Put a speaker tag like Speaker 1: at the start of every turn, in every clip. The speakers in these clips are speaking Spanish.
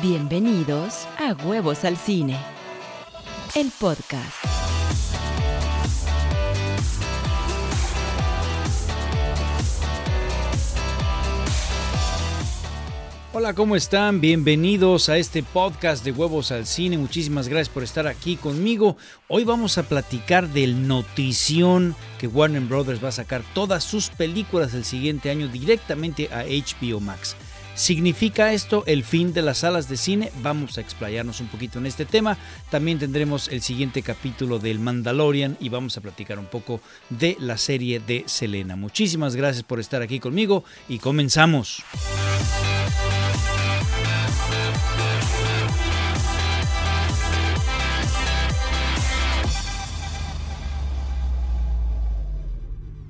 Speaker 1: Bienvenidos a Huevos al Cine, el podcast.
Speaker 2: Hola, ¿cómo están? Bienvenidos a este podcast de Huevos al Cine. Muchísimas gracias por estar aquí conmigo. Hoy vamos a platicar del notición que Warner Brothers va a sacar todas sus películas el siguiente año directamente a HBO Max. ¿Significa esto el fin de las salas de cine? Vamos a explayarnos un poquito en este tema. También tendremos el siguiente capítulo del Mandalorian y vamos a platicar un poco de la serie de Selena. Muchísimas gracias por estar aquí conmigo y comenzamos.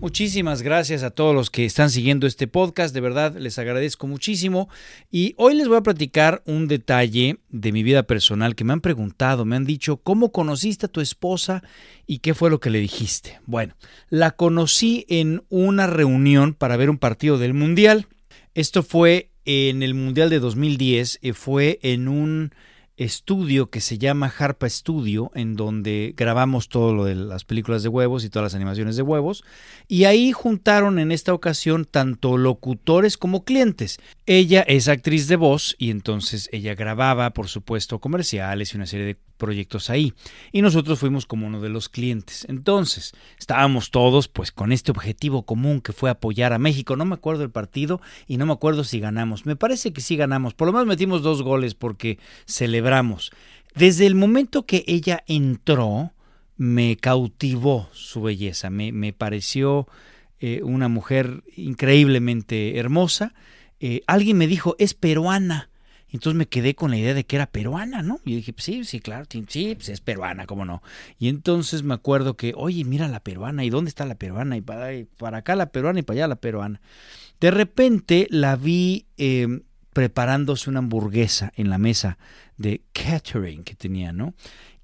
Speaker 2: Muchísimas gracias a todos los que están siguiendo este podcast, de verdad les agradezco muchísimo y hoy les voy a platicar un detalle de mi vida personal que me han preguntado, me han dicho, ¿cómo conociste a tu esposa y qué fue lo que le dijiste? Bueno, la conocí en una reunión para ver un partido del Mundial. Esto fue en el Mundial de 2010, eh, fue en un estudio que se llama Harpa Studio, en donde grabamos todo lo de las películas de huevos y todas las animaciones de huevos. Y ahí juntaron en esta ocasión tanto locutores como clientes. Ella es actriz de voz y entonces ella grababa, por supuesto, comerciales y una serie de proyectos ahí. Y nosotros fuimos como uno de los clientes. Entonces, estábamos todos pues con este objetivo común que fue apoyar a México. No me acuerdo el partido y no me acuerdo si ganamos. Me parece que sí ganamos. Por lo menos metimos dos goles porque celebramos. Desde el momento que ella entró, me cautivó su belleza. Me, me pareció eh, una mujer increíblemente hermosa. Eh, alguien me dijo, es peruana. Entonces me quedé con la idea de que era peruana, ¿no? Y dije, pues sí, sí, claro, sí, pues es peruana, ¿cómo no? Y entonces me acuerdo que, oye, mira la peruana, ¿y dónde está la peruana? Y para, para acá la peruana y para allá la peruana. De repente la vi eh, preparándose una hamburguesa en la mesa de catering que tenía, ¿no?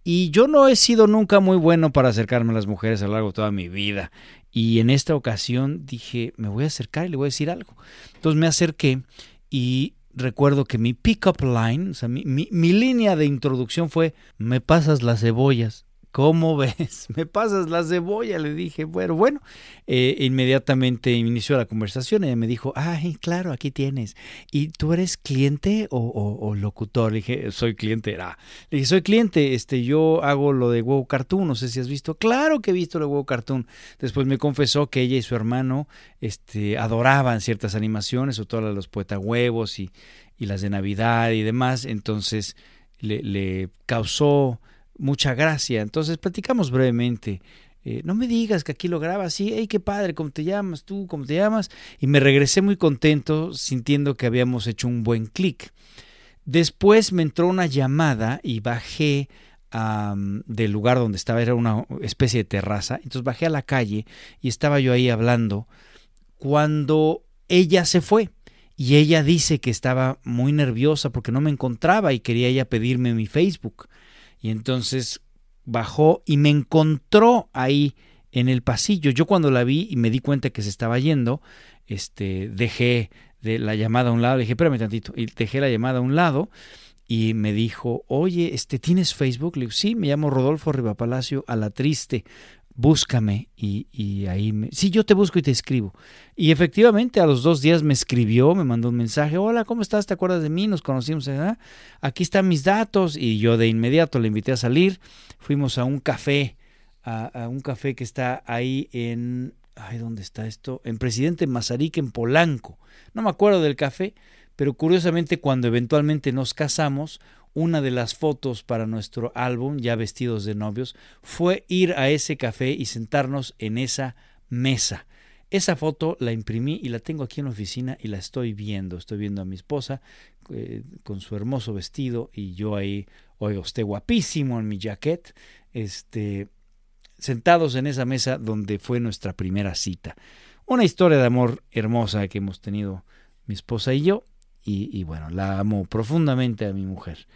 Speaker 2: Y yo no he sido nunca muy bueno para acercarme a las mujeres a lo largo de toda mi vida. Y en esta ocasión dije, me voy a acercar y le voy a decir algo. Entonces me acerqué y recuerdo que mi pick-up line, o sea, mi, mi, línea de introducción fue, me pasas las cebollas. ¿Cómo ves? Me pasas la cebolla, le dije. Bueno, bueno, eh, inmediatamente inició la conversación. Ella me dijo, ay, claro, aquí tienes. ¿Y tú eres cliente o, locutor? Le dije, soy cliente. Ah. Le dije, soy cliente, este, yo hago lo de huevo cartoon, no sé si has visto. Claro que he visto lo de huevo cartoon. Después me confesó que ella y su hermano este, adoraban ciertas animaciones, o todas los poeta huevos y, y las de Navidad y demás. Entonces le causó mucha gracia. Entonces platicamos brevemente. Eh, no me digas que aquí lo grabas, sí, hey, qué padre, ¿cómo te llamas tú? ¿Cómo te llamas? Y me regresé muy contento, sintiendo que habíamos hecho un buen clic. Después me entró una llamada y bajé del lugar donde estaba, era una especie de terraza, entonces bajé a la calle y estaba yo ahí hablando cuando ella se fue. Y ella dice que estaba muy nerviosa porque no me encontraba y quería ella pedirme mi Facebook. Y entonces bajó y me encontró ahí en el pasillo. Yo cuando la vi y me di cuenta que se estaba yendo, este, dejé de la llamada a un lado, le dije, espérame tantito, y dejé la llamada a un lado y me dijo, oye, este, ¿tienes Facebook? Le digo, sí, me llamo Rodolfo Rivapalacio a la triste búscame y, y, ahí me... Sí, yo te busco y te escribo. Y efectivamente a los dos días me escribió, me mandó un mensaje, hola, ¿cómo estás? ¿Te acuerdas de mí? Nos conocimos, ¿eh? aquí están mis datos y yo de inmediato le invité a salir, fuimos a un café, a, a un café que está ahí en... Ay, ¿dónde está esto? En Presidente Mazarik, en Polanco. No me acuerdo del café, pero curiosamente cuando eventualmente nos casamos, una de las fotos para nuestro álbum, ya vestidos de novios, fue ir a ese café y sentarnos en esa mesa. Esa foto la imprimí y la tengo aquí en la oficina y la estoy viendo. Estoy viendo a mi esposa eh, con su hermoso vestido y yo ahí, oiga, usted guapísimo en mi jacket, este, sentados en esa mesa donde fue nuestra primera cita. Una historia de amor hermosa que hemos tenido mi esposa y yo y, bueno, la amo profundamente a mi mujer.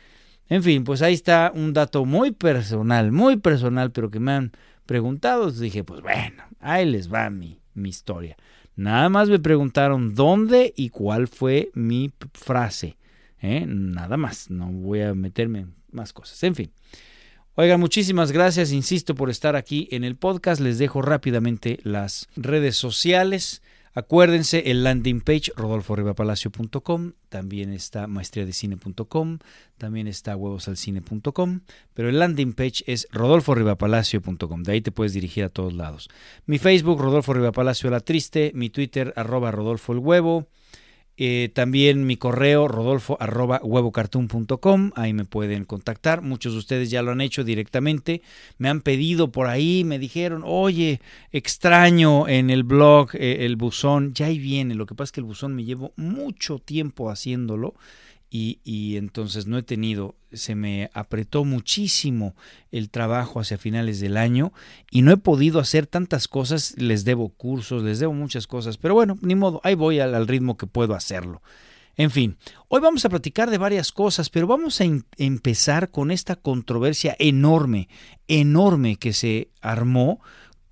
Speaker 2: En fin, pues ahí está un dato muy personal, muy personal, pero que me han preguntado. Dije, pues bueno, ahí les va mi, mi historia. Nada más me preguntaron dónde y cuál fue mi frase. ¿eh? Nada más, no voy a meterme en más cosas. En fin. Oigan, muchísimas gracias, insisto, por estar aquí en el podcast. Les dejo rápidamente las redes sociales. Acuérdense, el landing page rodolforribapalacio.com, también está maestriadecine.com, también está huevosalcine.com, pero el landing page es rodolforribapalacio.com, de ahí te puedes dirigir a todos lados. Mi Facebook, Rodolfo Ribapalacio la Triste, mi Twitter, arroba Rodolfo el Huevo, eh, también mi correo rodolfo arroba huevocartoon.com, ahí me pueden contactar. Muchos de ustedes ya lo han hecho directamente. Me han pedido por ahí, me dijeron, oye, extraño en el blog eh, el buzón. Ya ahí viene. Lo que pasa es que el buzón me llevo mucho tiempo haciéndolo y, entonces no he tenido, se me apretó muchísimo el trabajo hacia finales del año y no he podido hacer tantas cosas, les debo cursos, les debo muchas cosas, pero bueno, ni modo, ahí voy al, ritmo que puedo hacerlo. En fin, hoy vamos a platicar de varias cosas, pero vamos a empezar con esta controversia enorme, enorme que se armó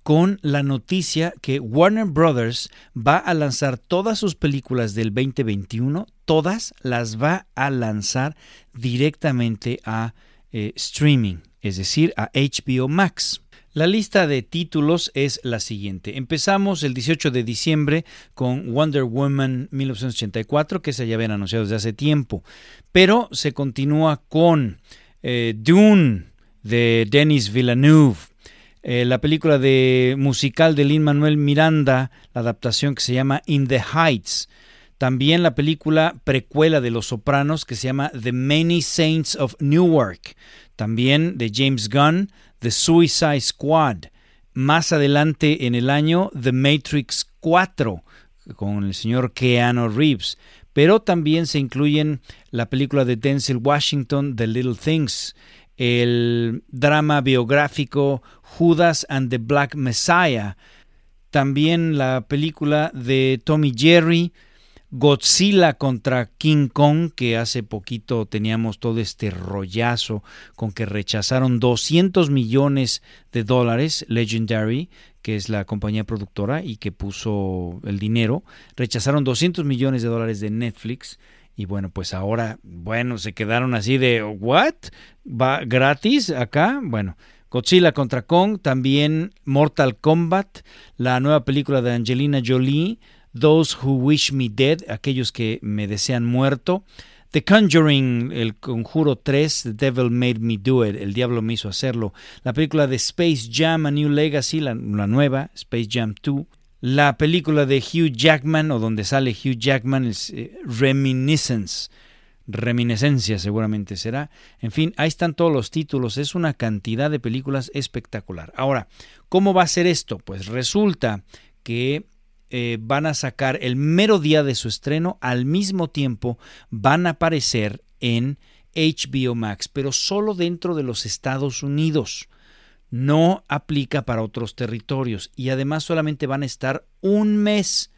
Speaker 2: con la noticia que Warner Brothers va a lanzar todas sus películas del 2021, todas las va a lanzar directamente a eh, streaming, es decir, a HBO Max. La lista de títulos es la siguiente. Empezamos el 18 de diciembre con Wonder Woman 1984, que se ya habían anunciado desde hace tiempo, pero se continúa con eh, Dune de Denis Villeneuve, eh, la película de musical de Lin Manuel Miranda, la adaptación que se llama In the Heights. También la película precuela de Los Sopranos que se llama The Many Saints of Newark. También de James Gunn, The Suicide Squad. Más adelante en el año, The Matrix 4 con el señor Keanu Reeves. Pero también se incluyen la película de Denzel Washington, The Little Things, el drama biográfico Judas and the Black Messiah, también la película de Tommy Jerry, Godzilla contra King Kong, que hace poquito teníamos todo este rollazo con que rechazaron 200 millones de dólares, Legendary, que es la compañía productora y que puso el dinero, rechazaron 200 millones de dólares de Netflix y bueno, pues ahora, bueno, se quedaron así de, ¿what? ¿Va gratis acá? Bueno, Godzilla contra Kong, también Mortal Kombat, la nueva película de Angelina Jolie, Those Who Wish Me Dead, aquellos que me desean muerto, The Conjuring, El Conjuro 3, The Devil Made Me Do It, El Diablo me hizo hacerlo, la película de Space Jam, A New Legacy, la, nueva, Space Jam 2, la película de Hugh Jackman, o donde sale Hugh Jackman, es eh, Reminiscence, Reminiscencia seguramente será. En fin, ahí están todos los títulos. Es una cantidad de películas espectacular. Ahora, ¿cómo va a ser esto? Pues resulta que eh, van a sacar el mero día de su estreno, al mismo tiempo van a aparecer en HBO Max, pero solo dentro de los Estados Unidos. No aplica para otros territorios y además solamente van a estar un mes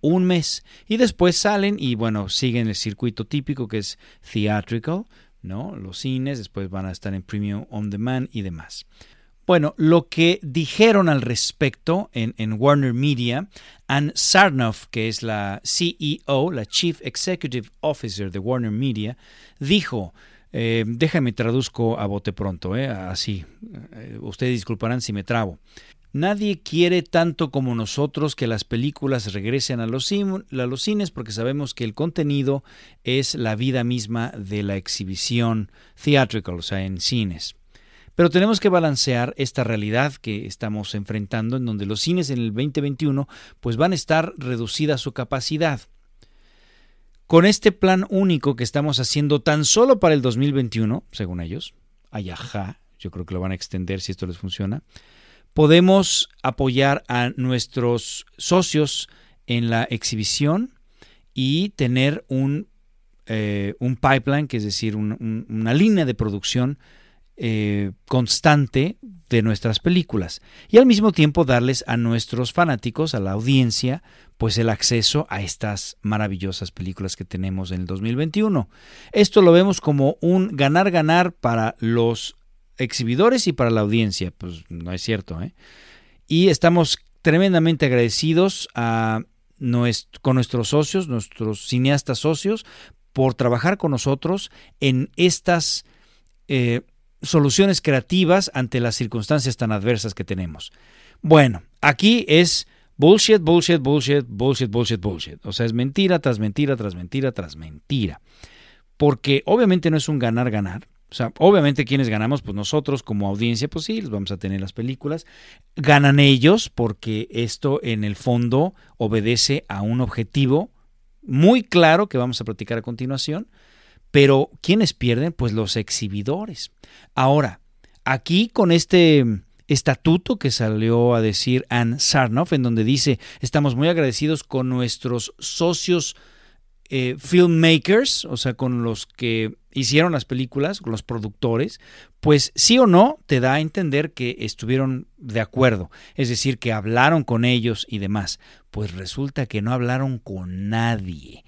Speaker 2: un mes y después salen y bueno, siguen el circuito típico que es theatrical, ¿no? Los cines, después van a estar en premium on demand y demás. Bueno, lo que dijeron al respecto en, Warner Media, Ann Sarnoff, que es la CEO, la Chief Executive Officer de Warner Media, dijo, eh, déjame traduzco a bote pronto, eh, así, eh, ustedes disculparán si me trabo. Nadie quiere tanto como nosotros que las películas regresen a los, cines porque sabemos que el contenido es la vida misma de la exhibición theatrical, o sea, en cines. Pero tenemos que balancear esta realidad que estamos enfrentando en donde los cines en el 2021 pues van a estar reducidas su capacidad. Con este plan único que estamos haciendo tan solo para el 2021, según ellos, ayajá, yo creo que lo van a extender si esto les funciona, podemos apoyar a nuestros socios en la exhibición y tener un, eh, un pipeline, que es decir, una línea de producción eh, constante de nuestras películas y al mismo tiempo darles a nuestros fanáticos, a la audiencia, pues el acceso a estas maravillosas películas que tenemos en el 2021. Esto lo vemos como un ganar-ganar para los exhibidores y para la audiencia. Pues no es cierto. ¿eh? Y estamos tremendamente agradecidos con nuestros socios, nuestros cineastas socios, por trabajar con nosotros en estas eh, soluciones creativas ante las circunstancias tan adversas que tenemos. Bueno, aquí es bullshit, bullshit, bullshit, bullshit, bullshit, bullshit. O sea, es mentira tras mentira, tras mentira, tras mentira. Porque obviamente no es un ganar-ganar. O sea, obviamente quienes ganamos, pues nosotros como audiencia, pues sí, les vamos a tener las películas. Ganan ellos porque esto en el fondo obedece a un objetivo muy claro que vamos a platicar a continuación. Pero ¿quiénes pierden? Pues los exhibidores. Ahora, aquí con este estatuto que salió a decir Anne Sarnoff, en donde dice, estamos muy agradecidos con nuestros socios eh, filmmakers, o sea, con los que hicieron las películas, con los productores, pues sí o no te da a entender que estuvieron de acuerdo, es decir, que hablaron con ellos y demás. Pues resulta que no hablaron con nadie,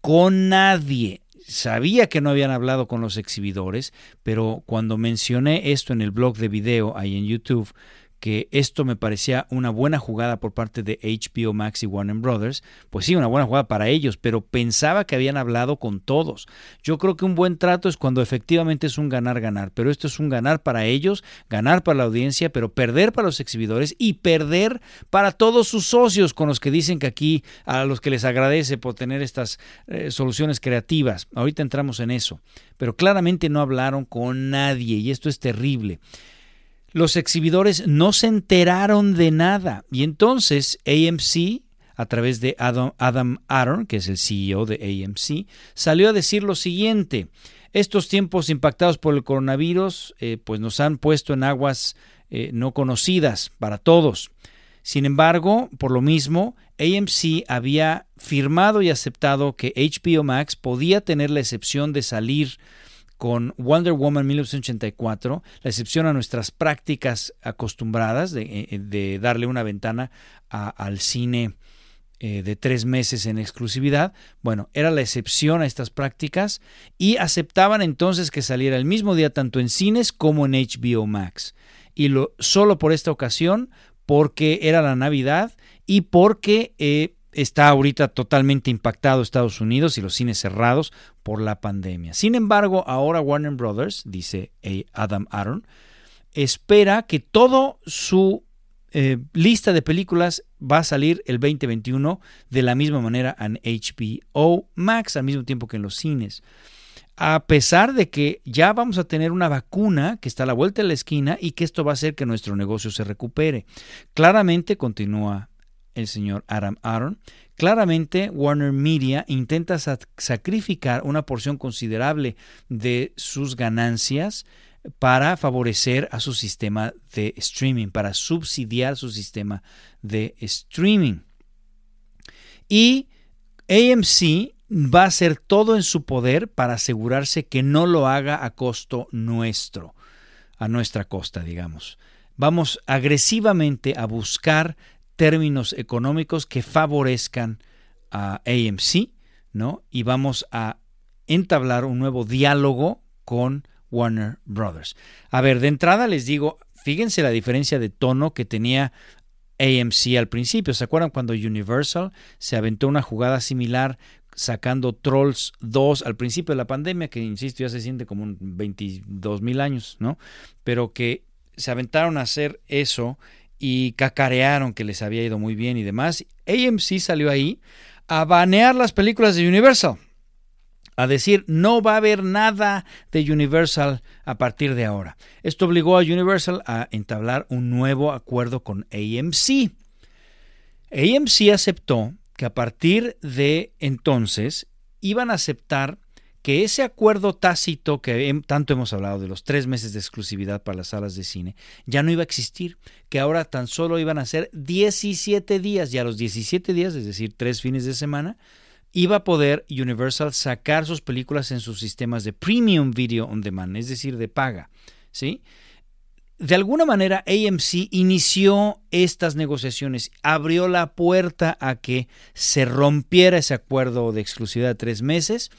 Speaker 2: con nadie. Sabía que no habían hablado con los exhibidores, pero cuando mencioné esto en el blog de video ahí en YouTube, que esto me parecía una buena jugada por parte de HBO Max y Warner Brothers, pues sí, una buena jugada para ellos, pero pensaba que habían hablado con todos. Yo creo que un buen trato es cuando efectivamente es un ganar-ganar, pero esto es un ganar para ellos, ganar para la audiencia, pero perder para los exhibidores y perder para todos sus socios con los que dicen que aquí a los que les agradece por tener estas eh, soluciones creativas. Ahorita entramos en eso, pero claramente no hablaron con nadie y esto es terrible los exhibidores no se enteraron de nada. Y entonces AMC, a través de Adam, Adam Aaron, que es el CEO de AMC, salió a decir lo siguiente. Estos tiempos impactados por el coronavirus eh, pues nos han puesto en aguas eh, no conocidas para todos. Sin embargo, por lo mismo, AMC había firmado y aceptado que HBO Max podía tener la excepción de salir con Wonder Woman 1984, la excepción a nuestras prácticas acostumbradas de, eh, darle una ventana al cine eh, de tres meses en exclusividad, bueno, era la excepción a estas prácticas y aceptaban entonces que saliera el mismo día tanto en cines como en HBO Max. Y lo, solo por esta ocasión, porque era la Navidad y porque eh, está ahorita totalmente impactado Estados Unidos y los cines cerrados por la pandemia. Sin embargo, ahora Warner Brothers, dice Adam Aaron, espera que todo su eh, lista de películas va a salir el 2021 de la misma manera en HBO Max al mismo tiempo que en los cines. A pesar de que ya vamos a tener una vacuna que está a la vuelta de la esquina y que esto va a hacer que nuestro negocio se recupere. Claramente continúa el señor Adam Aaron, claramente Warner Media intenta sacrificar una porción considerable de sus ganancias para favorecer a su sistema de streaming, para subsidiar su sistema de streaming. Y AMC va a hacer todo en su poder para asegurarse que no lo haga a costo nuestro, a nuestra costa, digamos. Vamos agresivamente a buscar términos económicos que favorezcan a AMC, ¿no? Y vamos a entablar un nuevo diálogo con Warner Brothers. A ver, de entrada les digo, fíjense la diferencia de tono que tenía AMC al principio. ¿Se acuerdan cuando Universal se aventó una jugada similar sacando Trolls 2 al principio de la pandemia, que insisto ya se siente como 22 mil años, ¿no? Pero que se aventaron a hacer eso y cacarearon que les había ido muy bien y demás. AMC salió ahí a banear las películas de Universal, a decir no va a haber nada de Universal a partir de ahora. Esto obligó a Universal a entablar un nuevo acuerdo con AMC. AMC aceptó que a partir de entonces iban a aceptar que ese acuerdo tácito que tanto hemos hablado de los tres meses de exclusividad para las salas de cine ya no iba a existir, que ahora tan solo iban a ser 17 días y a los 17 días, es decir, tres fines de semana, iba a poder Universal sacar sus películas en sus sistemas de Premium Video on Demand, es decir, de paga, ¿sí? De alguna manera AMC inició estas negociaciones, abrió la puerta a que se rompiera ese acuerdo de exclusividad de tres meses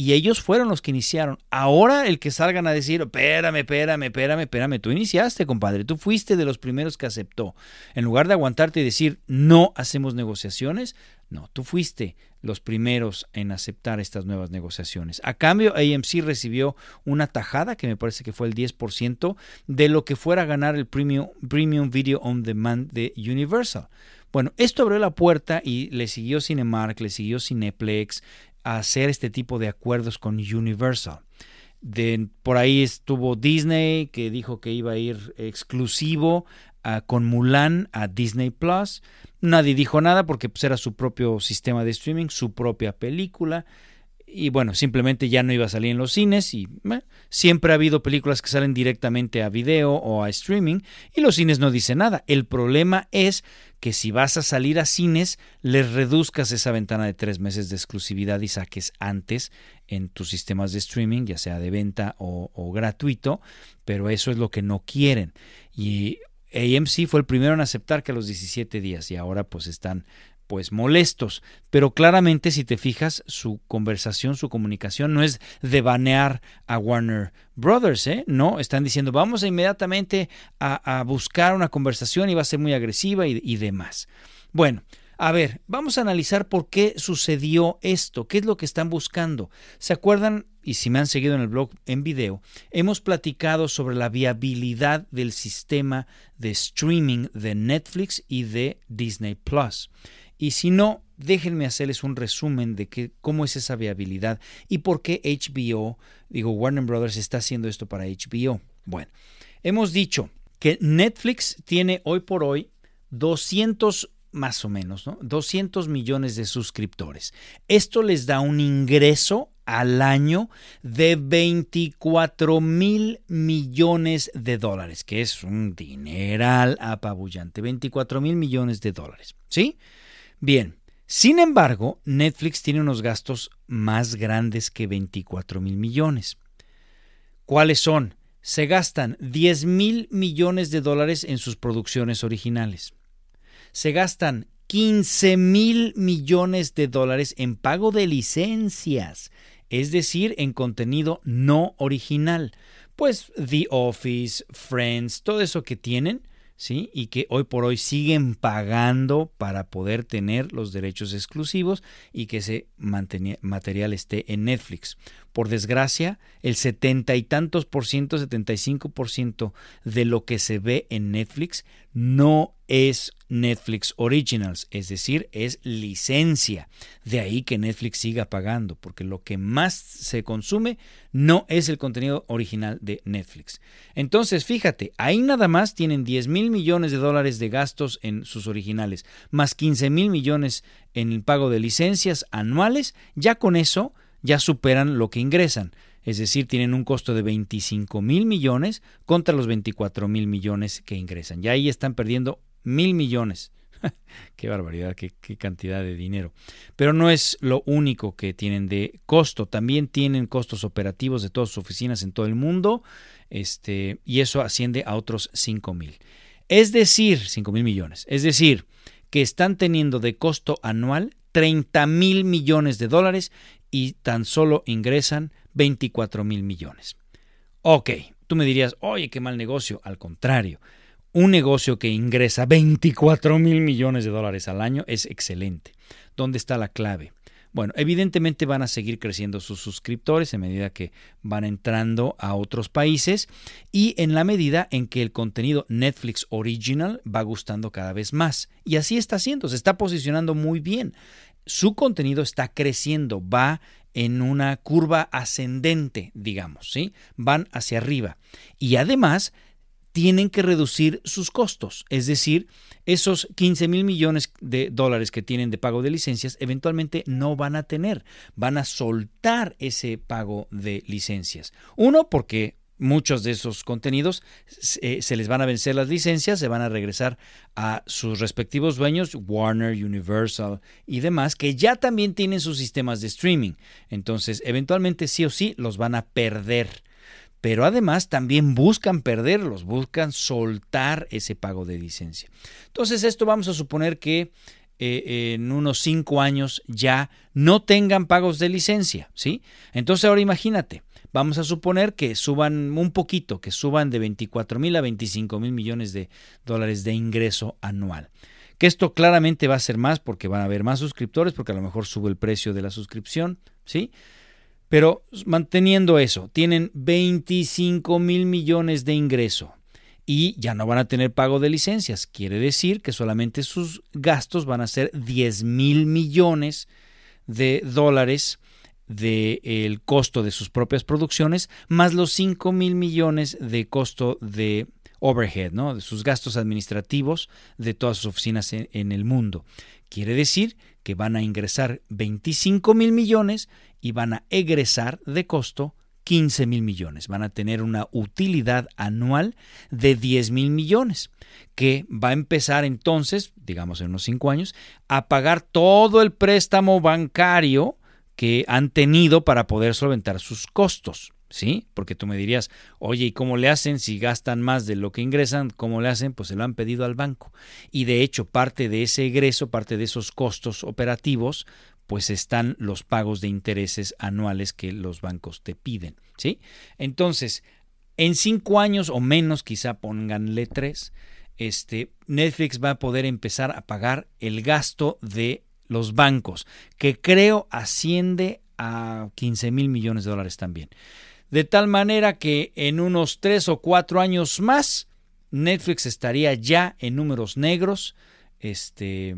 Speaker 2: y ellos fueron los que iniciaron. Ahora el que salgan a decir, espérame, espérame, espérame, espérame, tú iniciaste, compadre, tú fuiste de los primeros que aceptó. En lugar de aguantarte y decir, no hacemos negociaciones, no, tú fuiste los primeros en aceptar estas nuevas negociaciones. A cambio, AMC recibió una tajada, que me parece que fue el 10%, de lo que fuera a ganar el Premium, Premium Video On Demand de Universal. Bueno, esto abrió la puerta y le siguió Cinemark, le siguió Cineplex a hacer este tipo de acuerdos con Universal. De, por ahí estuvo Disney, que dijo que iba a ir exclusivo con Mulan a Disney Plus. Nadie dijo nada porque pues, era su propio sistema de streaming, su propia película. Y bueno, simplemente ya no iba a salir en los cines y siempre ha habido películas que salen directamente a video o a streaming y los cines no dicen nada. El problema es que si vas a salir a cines, les reduzcas esa ventana de tres meses de exclusividad y saques antes en tus sistemas de streaming, ya sea de venta o, o gratuito, pero eso es lo que no quieren. Y AMC fue el primero en aceptar que a los 17 días y ahora pues están pues molestos, pero claramente si te fijas su conversación, su comunicación no es de banear a Warner Brothers, ¿eh? No, están diciendo vamos a inmediatamente a, buscar una conversación y va a ser muy agresiva y, y demás. Bueno, a ver, vamos a analizar por qué sucedió esto, qué es lo que están buscando. ¿Se acuerdan y si me han seguido en el blog en video, hemos platicado sobre la viabilidad del sistema de streaming de Netflix y de Disney Plus. Y si no, déjenme hacerles un resumen de que, cómo es esa viabilidad y por qué HBO, digo, Warner Brothers está haciendo esto para HBO. Bueno, hemos dicho que Netflix tiene hoy por hoy 200 más o menos, ¿no? 200 millones de suscriptores. Esto les da un ingreso al año de 24 mil millones de dólares, que es un dineral apabullante, 24 mil millones de dólares. ¿Sí? Bien, sin embargo, Netflix tiene unos gastos más grandes que 24 mil millones. ¿Cuáles son? Se gastan 10 mil millones de dólares en sus producciones originales. Se gastan 15 mil millones de dólares en pago de licencias es decir, en contenido no original. Pues The Office, Friends, todo eso que tienen, ¿sí? Y que hoy por hoy siguen pagando para poder tener los derechos exclusivos y que ese material esté en Netflix. Por desgracia, el setenta y tantos por ciento, 75 por ciento de lo que se ve en Netflix no es Netflix Originals, es decir, es licencia. De ahí que Netflix siga pagando, porque lo que más se consume no es el contenido original de Netflix. Entonces, fíjate, ahí nada más tienen 10 mil millones de dólares de gastos en sus originales, más 15 mil millones en el pago de licencias anuales, ya con eso ya superan lo que ingresan es decir, tienen un costo de 25 mil millones contra los 24 mil millones que ingresan. Ya ahí están perdiendo mil millones. qué barbaridad, qué, cantidad de dinero. Pero no es lo único que tienen de costo, también tienen costos operativos de todas sus oficinas en todo el mundo, este, y eso asciende a otros 5 mil. Es decir, 5 mil millones. Es decir, que están teniendo de costo anual 30 mil millones de dólares y tan solo ingresan 24 mil millones. Ok, tú me dirías, oye, qué mal negocio. Al contrario, un negocio que ingresa 24 mil millones de dólares al año es excelente. ¿Dónde está la clave? Bueno, evidentemente van a seguir creciendo sus suscriptores en medida que van entrando a otros países y en la medida en que el contenido Netflix Original va gustando cada vez más. Y así está haciendo, se está posicionando muy bien. Su contenido está creciendo, va en una curva ascendente, digamos, ¿sí? Van hacia arriba. Y además tienen que reducir sus costos, es decir, esos 15 mil millones de dólares que tienen de pago de licencias eventualmente no van a tener, van a soltar ese pago de licencias. Uno, porque muchos de esos contenidos eh, se les van a vencer las licencias, se van a regresar a sus respectivos dueños, Warner, Universal y demás, que ya también tienen sus sistemas de streaming. Entonces, eventualmente sí o sí los van a perder pero además también buscan perderlos, buscan soltar ese pago de licencia. Entonces esto vamos a suponer que eh, en unos cinco años ya no tengan pagos de licencia, ¿sí? Entonces ahora imagínate, vamos a suponer que suban un poquito, que suban de 24 mil a 25 mil millones de dólares de ingreso anual. Que esto claramente va a ser más porque van a haber más suscriptores, porque a lo mejor sube el precio de la suscripción, ¿sí? Pero manteniendo eso, tienen 25 mil millones de ingreso y ya no van a tener pago de licencias. Quiere decir que solamente sus gastos van a ser 10 mil millones de dólares del costo de sus propias producciones, más los 5 mil millones de costo de overhead, ¿no? de sus gastos administrativos de todas sus oficinas en, en el mundo. Quiere decir que van a ingresar 25 mil millones y van a egresar de costo 15 mil millones. Van a tener una utilidad anual de 10 mil millones, que va a empezar entonces, digamos en unos 5 años, a pagar todo el préstamo bancario que han tenido para poder solventar sus costos. ¿Sí? Porque tú me dirías, oye, ¿y cómo le hacen si gastan más de lo que ingresan? ¿Cómo le hacen? Pues se lo han pedido al banco. Y de hecho, parte de ese egreso, parte de esos costos operativos, pues están los pagos de intereses anuales que los bancos te piden. ¿Sí? Entonces, en cinco años o menos, quizá pónganle tres, este, Netflix va a poder empezar a pagar el gasto de los bancos, que creo asciende a 15 mil millones de dólares también. De tal manera que en unos tres o cuatro años más, Netflix estaría ya en números negros, este,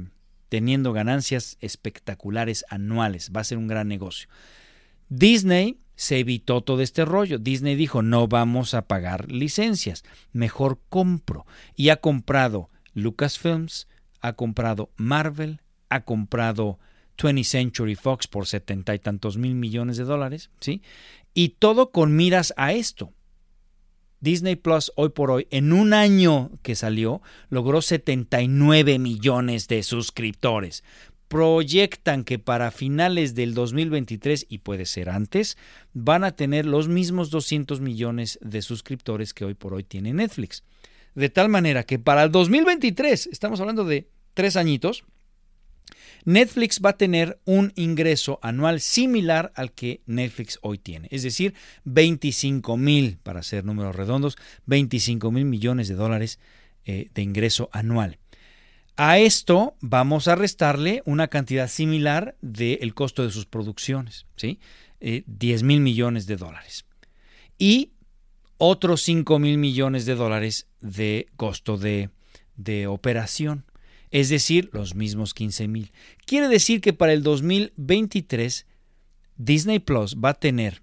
Speaker 2: teniendo ganancias espectaculares anuales. Va a ser un gran negocio. Disney se evitó todo este rollo. Disney dijo, no vamos a pagar licencias, mejor compro. Y ha comprado Lucasfilms, ha comprado Marvel, ha comprado 20th Century Fox por setenta y tantos mil millones de dólares, ¿sí? Y todo con miras a esto. Disney Plus hoy por hoy, en un año que salió, logró 79 millones de suscriptores. Proyectan que para finales del 2023, y puede ser antes, van a tener los mismos 200 millones de suscriptores que hoy por hoy tiene Netflix. De tal manera que para el 2023, estamos hablando de tres añitos, Netflix va a tener un ingreso anual similar al que Netflix hoy tiene, es decir, 25 mil, para hacer números redondos, 25 mil millones de dólares eh, de ingreso anual. A esto vamos a restarle una cantidad similar del costo de sus producciones, ¿sí? 10 eh, mil millones de dólares. Y otros 5 mil millones de dólares de costo de, de operación es decir, los mismos 15 mil. Quiere decir que para el 2023 Disney Plus va a tener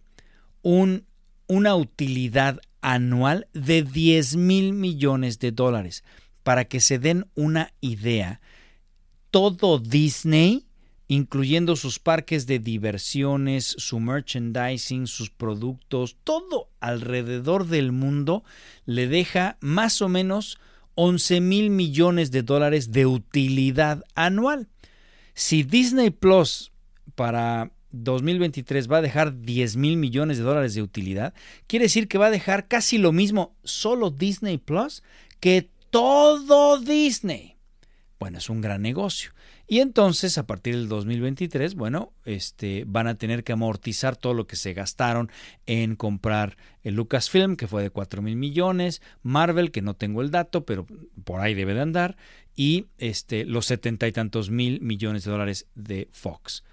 Speaker 2: un, una utilidad anual de 10 mil millones de dólares. Para que se den una idea, todo Disney, incluyendo sus parques de diversiones, su merchandising, sus productos, todo alrededor del mundo, le deja más o menos 11 mil millones de dólares de utilidad anual. Si Disney Plus para 2023 va a dejar 10 mil millones de dólares de utilidad, quiere decir que va a dejar casi lo mismo solo Disney Plus que todo Disney. Bueno, es un gran negocio. Y entonces, a partir del 2023, bueno, este, van a tener que amortizar todo lo que se gastaron en comprar el Lucasfilm, que fue de 4 mil millones, Marvel, que no tengo el dato, pero por ahí debe de andar, y este, los setenta y tantos mil millones de dólares de Fox.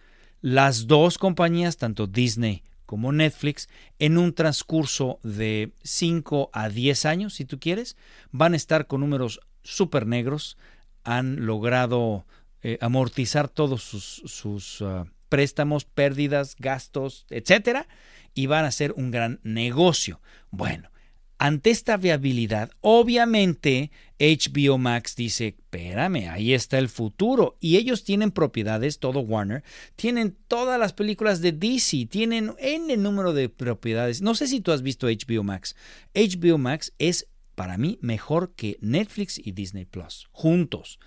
Speaker 2: Las dos compañías, tanto Disney como Netflix, en un transcurso de 5 a 10 años, si tú quieres, van a estar con números súper negros, han logrado eh, amortizar todos sus, ah, préstamos, pérdidas, gastos, etcétera, y van a ser un gran negocio. Bueno, ante esta viabilidad, obviamente HBO Max dice, espérame, ahí está el futuro. Y ellos tienen propiedades, todo Warner, tienen todas las películas de DC, tienen N número de propiedades. No sé si tú has visto HBO Max. HBO Max es, para mí, mejor que Netflix y Disney Plus, juntos.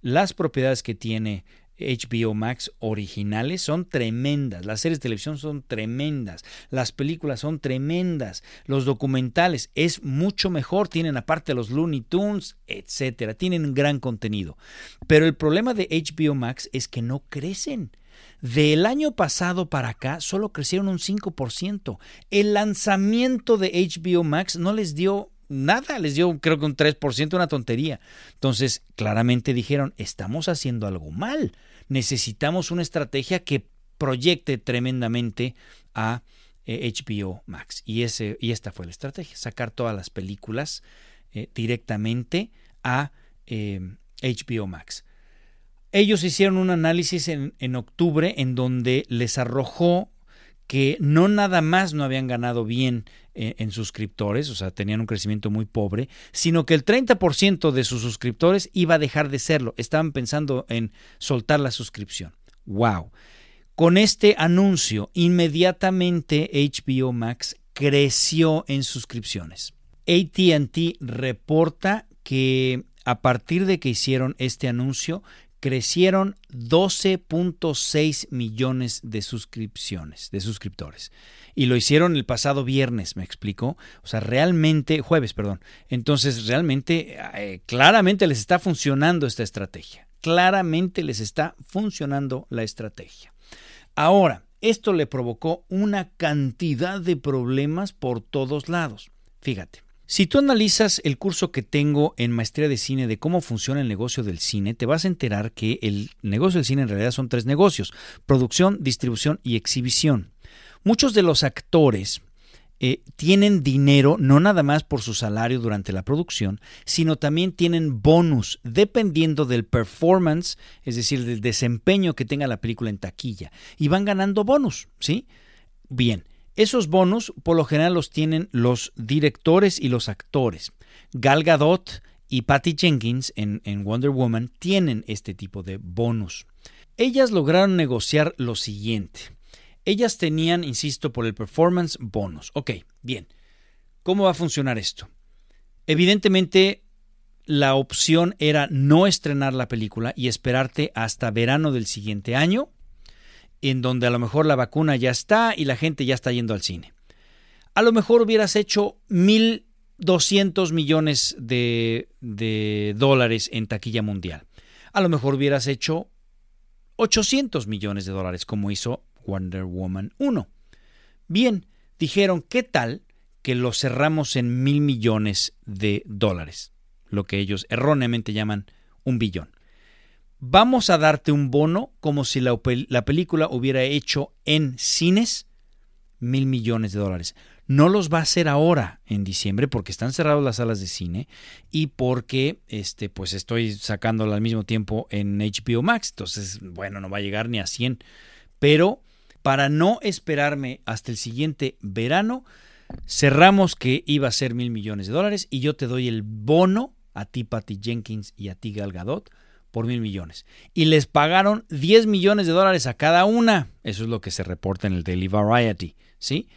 Speaker 2: Las propiedades que tiene HBO Max originales son tremendas, las series de televisión son tremendas, las películas son tremendas, los documentales es mucho mejor, tienen aparte los Looney Tunes, etcétera, tienen gran contenido. Pero el problema de HBO Max es que no crecen. Del año pasado para acá solo crecieron un 5%. El lanzamiento de HBO Max no les dio nada, les dio creo que un 3%, una tontería. Entonces, claramente dijeron, estamos haciendo algo mal. Necesitamos una estrategia que proyecte tremendamente a HBO eh, Max. Y, ese, y esta fue la estrategia, sacar todas las películas eh, directamente a HBO Max. Ellos hicieron un análisis en, en octubre en donde les arrojó que no nada más no habían ganado bien eh, en, suscriptores, o sea, tenían un crecimiento muy pobre, sino que el 30% de sus suscriptores iba a dejar de serlo. Estaban pensando en soltar la suscripción. ¡Wow! Con este anuncio, inmediatamente HBO Max creció en suscripciones. ATT reporta que a partir de que hicieron este anuncio, crecieron 12.6 millones de suscripciones, de suscriptores. Y lo hicieron el pasado viernes, me explicó. O sea, realmente, jueves, perdón. Entonces, realmente, eh, claramente les está funcionando esta estrategia. Claramente les está funcionando la estrategia. Ahora, esto le provocó una cantidad de problemas por todos lados. Fíjate. Si tú analizas el curso que tengo en Maestría de Cine de cómo funciona el negocio del cine, te vas a enterar que el negocio del cine en realidad son tres negocios, producción, distribución y exhibición. Muchos de los actores eh, tienen dinero no nada más por su salario durante la producción, sino también tienen bonus dependiendo del performance, es decir, del desempeño que tenga la película en taquilla. Y van ganando bonus, ¿sí? Bien. Esos bonos por lo general los tienen los directores y los actores. Gal Gadot y Patty Jenkins en, Wonder Woman tienen este tipo de bonus. Ellas lograron negociar lo siguiente. Ellas tenían, insisto, por el performance bonus. Ok, bien. ¿Cómo va a funcionar esto? Evidentemente, la opción era no estrenar la película y esperarte hasta verano del siguiente año en donde a lo mejor la vacuna ya está y la gente ya está yendo al cine. A lo mejor hubieras hecho 1.200 millones de, de dólares en taquilla mundial. A lo mejor hubieras hecho 800 millones de dólares como hizo Wonder Woman 1. Bien, dijeron, ¿qué tal que lo cerramos en mil millones de dólares? Lo que ellos erróneamente llaman un billón vamos a darte un bono como si la, película hubiera hecho en cines mil millones de dólares. No los va a hacer ahora en diciembre porque están cerradas las salas de cine y porque este pues estoy sacándola al mismo tiempo en HBO Max, entonces bueno, no va a llegar ni a 100, pero para no esperarme hasta el siguiente verano, cerramos que iba a ser mil millones de dólares y yo te doy el bono a ti Patty Jenkins y a ti Gal Gadot por mil millones. Y les pagaron 10 millones de dólares a cada una. Eso es lo que se reporta en el Daily Variety. ¿Sí?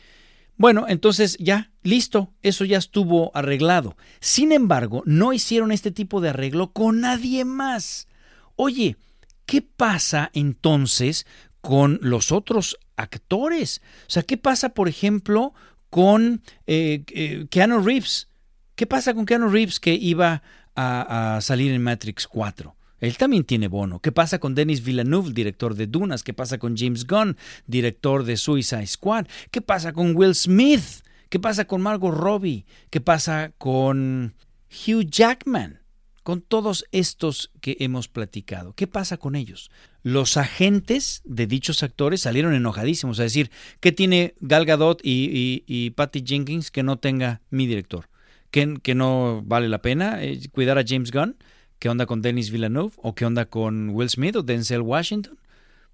Speaker 2: Bueno, entonces ya, listo, eso ya estuvo arreglado. Sin embargo, no hicieron este tipo de arreglo con nadie más. Oye, ¿qué pasa entonces con los otros actores? O sea, ¿qué pasa, por ejemplo, con eh, eh, Keanu Reeves? ¿Qué pasa con Keanu Reeves que iba a, a salir en Matrix 4? Él también tiene bono. ¿Qué pasa con Denis Villeneuve, director de Dunas? ¿Qué pasa con James Gunn, director de Suicide Squad? ¿Qué pasa con Will Smith? ¿Qué pasa con Margot Robbie? ¿Qué pasa con Hugh Jackman? Con todos estos que hemos platicado. ¿Qué pasa con ellos? Los agentes de dichos actores salieron enojadísimos a decir, ¿qué tiene Gal Gadot y, Patty Jenkins que no tenga mi director? ¿Que, que no vale la pena eh, cuidar a James Gunn? ¿Qué onda con Denis Villeneuve? ¿O qué onda con Will Smith o Denzel Washington?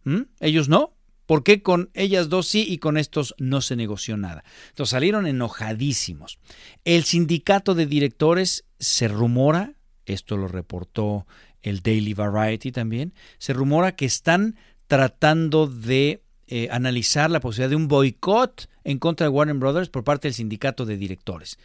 Speaker 2: ¿Mm? Ellos no. ¿Por qué con ellas dos sí y con estos no se negoció nada? Entonces salieron enojadísimos. El sindicato de directores se rumora, esto lo reportó el Daily Variety también, se rumora que están tratando de eh, analizar la posibilidad de un boicot en contra de Warner Brothers por parte del sindicato de directores.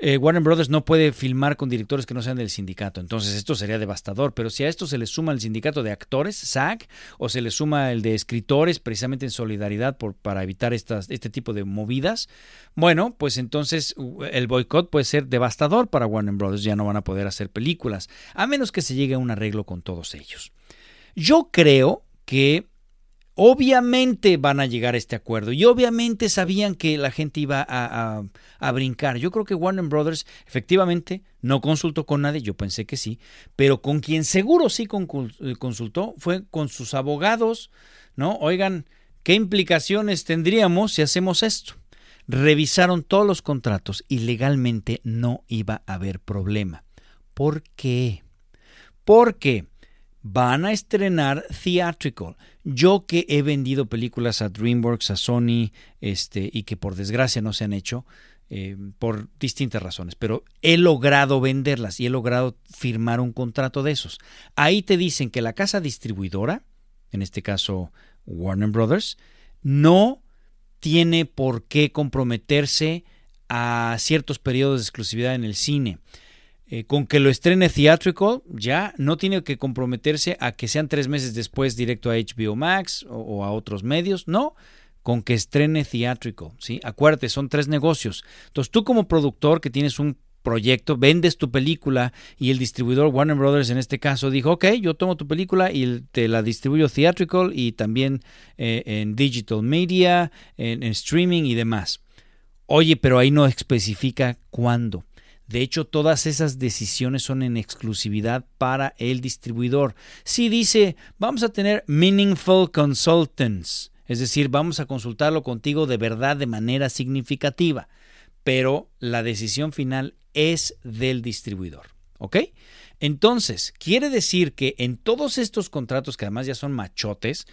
Speaker 2: Eh, Warner Brothers no puede filmar con directores que no sean del sindicato. Entonces esto sería devastador. Pero si a esto se le suma el sindicato de actores, SAG, o se le suma el de escritores, precisamente en solidaridad para evitar este tipo de movidas, bueno, pues entonces el boicot puede ser devastador para Warner Brothers. Ya no van a poder hacer películas, a menos que se llegue a un arreglo con todos ellos. Yo creo que Obviamente van a llegar a este acuerdo y obviamente sabían que la gente iba a, brincar. Yo creo que Warner Brothers efectivamente no consultó con nadie, yo pensé que sí, pero con quien seguro sí eh, consultó fue con sus abogados, ¿no? Oigan, ¿qué implicaciones tendríamos si hacemos esto? Revisaron todos los contratos y legalmente no iba a haber problema. ¿Por qué? Porque van a estrenar Theatrical. Yo que he vendido películas a DreamWorks, a Sony, este, y que por desgracia no se han hecho, eh, por distintas razones, pero he logrado venderlas y he logrado firmar un contrato de esos. Ahí te dicen que la casa distribuidora, en este caso Warner Brothers, no tiene por qué comprometerse a ciertos periodos de exclusividad en el cine. Eh, con que lo estrene theatrical, ya no tiene que comprometerse a que sean tres meses después directo a HBO Max o, a otros medios, no, con que estrene theatrical, ¿sí? Acuérdate, son tres negocios. Entonces tú como productor que tienes un proyecto, vendes tu película y el distribuidor Warner Brothers en este caso dijo, ok, yo tomo tu película y te la distribuyo theatrical y también eh, en digital media, en streaming y demás. Oye, pero ahí no especifica cuándo. De hecho, todas esas decisiones son en exclusividad para el distribuidor. Si dice, vamos a tener meaningful consultants, es decir, vamos a consultarlo contigo de verdad de manera significativa, pero la decisión final es del distribuidor. ¿Ok? Entonces, quiere decir que en todos estos contratos, que además ya son machotes,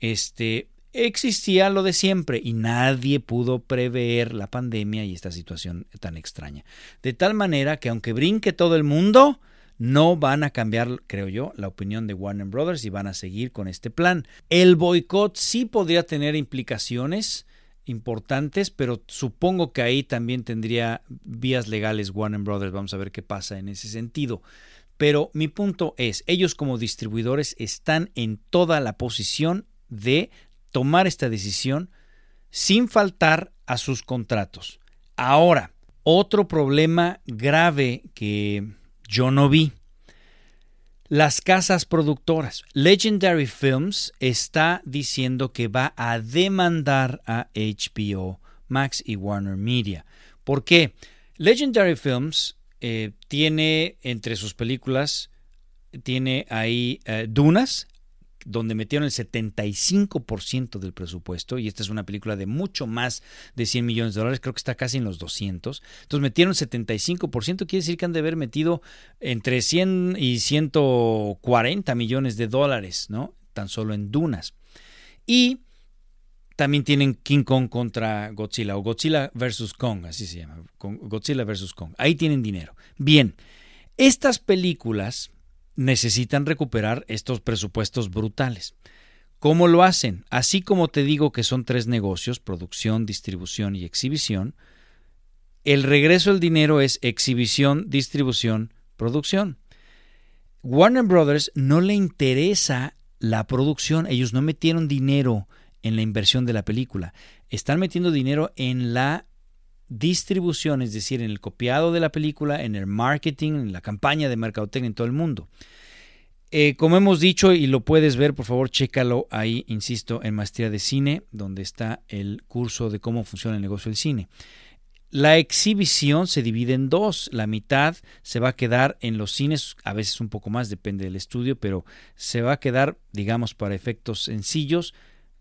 Speaker 2: este, existía lo de siempre y nadie pudo prever la pandemia y esta situación tan extraña. De tal manera que aunque brinque todo el mundo, no van a cambiar, creo yo, la opinión de Warner Brothers y van a seguir con este plan. El boicot sí podría tener implicaciones importantes, pero supongo que ahí también tendría vías legales Warner Brothers. Vamos a ver qué pasa en ese sentido. Pero mi punto es, ellos como distribuidores están en toda la posición de tomar esta decisión sin faltar a sus contratos. Ahora, otro problema grave que yo no vi. Las casas productoras. Legendary Films está diciendo que va a demandar a HBO Max y Warner Media. ¿Por qué? Legendary Films eh, tiene entre sus películas, tiene ahí eh, Dunas, donde metieron el 75% del presupuesto, y esta es una película de mucho más de 100 millones de dólares, creo que está casi en los 200. Entonces metieron el 75%, quiere decir que han de haber metido entre 100 y 140 millones de dólares, ¿no? Tan solo en Dunas. Y también tienen King Kong contra Godzilla o Godzilla versus Kong, así se llama, Godzilla versus Kong. Ahí tienen dinero. Bien, estas películas necesitan recuperar estos presupuestos brutales. ¿Cómo lo hacen? Así como te digo que son tres negocios, producción, distribución y exhibición, el regreso del dinero es exhibición, distribución, producción. Warner Brothers no le interesa la producción, ellos no metieron dinero en la inversión de la película, están metiendo dinero en la distribución, es decir, en el copiado de la película, en el marketing, en la campaña de mercadotecnia en todo el mundo. Eh, como hemos dicho y lo puedes ver, por favor, chécalo ahí, insisto, en Maestría de Cine, donde está el curso de cómo funciona el negocio del cine. La exhibición se divide en dos. La mitad se va a quedar en los cines, a veces un poco más, depende del estudio, pero se va a quedar, digamos, para efectos sencillos,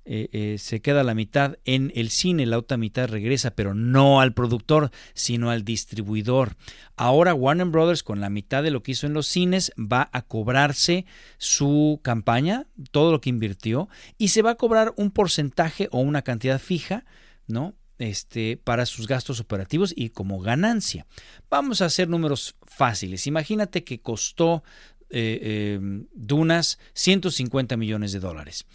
Speaker 2: eh, eh, se queda la mitad en el cine, la otra mitad regresa, pero no al productor, sino al distribuidor. Ahora Warner Brothers, con la mitad de lo que hizo en los cines, va a cobrarse su campaña, todo lo que invirtió, y se va a cobrar un porcentaje o una cantidad fija, ¿no? Este, para sus gastos operativos y como ganancia. Vamos a hacer números fáciles. Imagínate que costó eh, Dunas 150 millones de dólares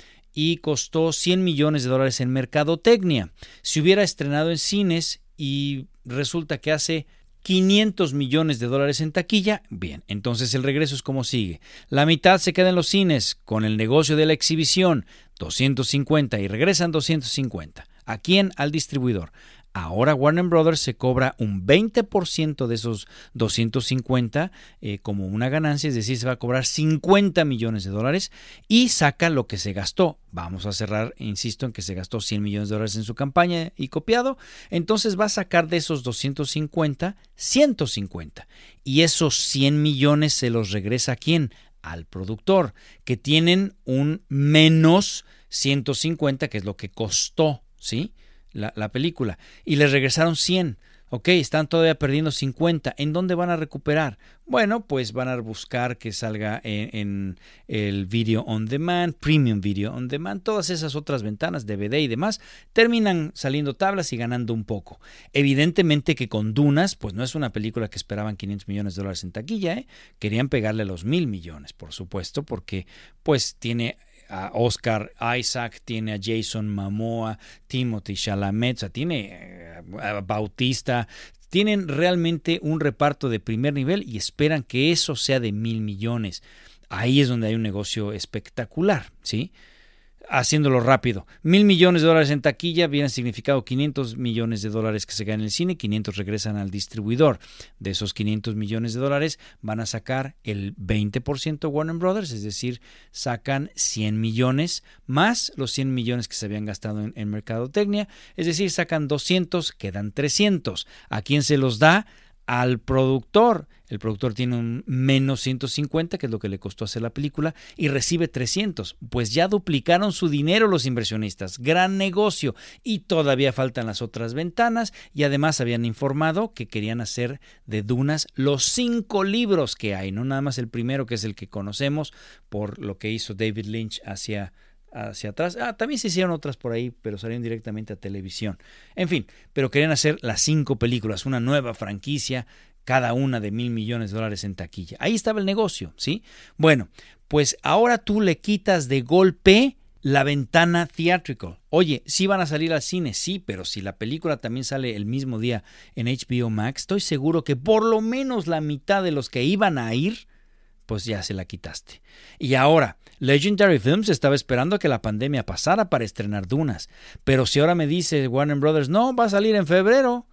Speaker 2: y costó 100 millones de dólares en mercadotecnia. Si hubiera estrenado en cines y resulta que hace 500 millones de dólares en taquilla, bien, entonces el regreso es como sigue. La mitad se queda en los cines con el negocio de la exhibición, 250 y regresan 250. ¿A quién? Al distribuidor. Ahora Warner Brothers se cobra un 20% de esos 250 eh, como una ganancia, es decir, se va a cobrar 50 millones de dólares y saca lo que se gastó. Vamos a cerrar, insisto, en que se gastó 100 millones de dólares en su campaña y copiado. Entonces va a sacar de esos 250, 150. Y esos 100 millones se los regresa a quién? Al productor, que tienen un menos 150, que es lo que costó, ¿sí? La, película y les regresaron 100. Ok, están todavía perdiendo 50. ¿En dónde van a recuperar? Bueno, pues van a buscar que salga en, el video on demand, premium video on demand, todas esas otras ventanas, DVD y demás, terminan saliendo tablas y ganando un poco. Evidentemente que con Dunas, pues no es una película que esperaban 500 millones de dólares en taquilla, ¿eh? querían pegarle los mil millones, por supuesto, porque pues tiene a Oscar Isaac, tiene a Jason Momoa, Timothy Chalamet, tiene eh, a Bautista, tienen realmente un reparto de primer nivel y esperan que eso sea de mil millones. Ahí es donde hay un negocio espectacular, ¿sí? Haciéndolo rápido. Mil millones de dólares en taquilla hubieran significado 500 millones de dólares que se ganan en el cine, 500 regresan al distribuidor. De esos 500 millones de dólares van a sacar el 20% Warner Brothers, es decir, sacan 100 millones más los 100 millones que se habían gastado en, en mercadotecnia, es decir, sacan 200, quedan 300. ¿A quién se los da? Al productor. El productor tiene un menos 150, que es lo que le costó hacer la película, y recibe 300. Pues ya duplicaron su dinero los inversionistas. Gran negocio. Y todavía faltan las otras ventanas. Y además habían informado que querían hacer de Dunas los cinco libros que hay. No nada más el primero, que es el que conocemos por lo que hizo David Lynch hacia hacia atrás. Ah, también se hicieron otras por ahí, pero salieron directamente a televisión. En fin, pero querían hacer las cinco películas, una nueva franquicia, cada una de mil millones de dólares en taquilla. Ahí estaba el negocio, ¿sí? Bueno, pues ahora tú le quitas de golpe la ventana theatrical. Oye, sí van a salir al cine, sí, pero si la película también sale el mismo día en HBO Max, estoy seguro que por lo menos la mitad de los que iban a ir, pues ya se la quitaste. Y ahora, Legendary Films estaba esperando que la pandemia pasara para estrenar Dunas. Pero si ahora me dice Warner Brothers, no, va a salir en febrero.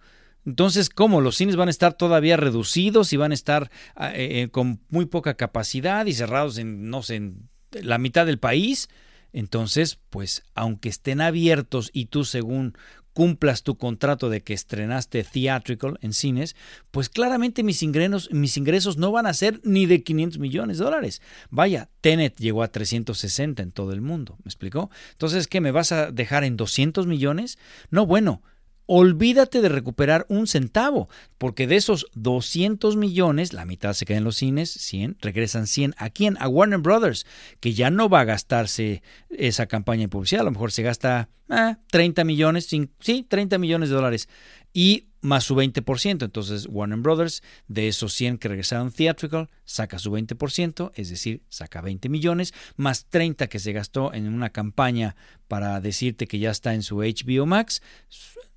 Speaker 2: Entonces, ¿cómo? ¿Los cines van a estar todavía reducidos y van a estar ah, eh, eh, con muy poca capacidad y cerrados en, no sé, en la mitad del país? Entonces, pues, aunque estén abiertos y tú, según cumplas tu contrato de que estrenaste theatrical en cines, pues claramente mis ingresos, mis ingresos no van a ser ni de 500 millones de dólares. Vaya, Tenet llegó a 360 en todo el mundo, ¿me explicó? Entonces, ¿qué me vas a dejar en 200 millones? No, bueno, olvídate de recuperar un centavo, porque de esos 200 millones, la mitad se queda en los cines, 100, regresan 100. ¿A quién? A Warner Brothers, que ya no va a gastarse esa campaña de publicidad, a lo mejor se gasta 30 ah, millones, sí, 30 millones de dólares, y más su 20%. Entonces Warner Brothers, de esos 100 que regresaron theatrical, saca su 20%, es decir, saca 20 millones, más 30 que se gastó en una campaña para decirte que ya está en su HBO Max,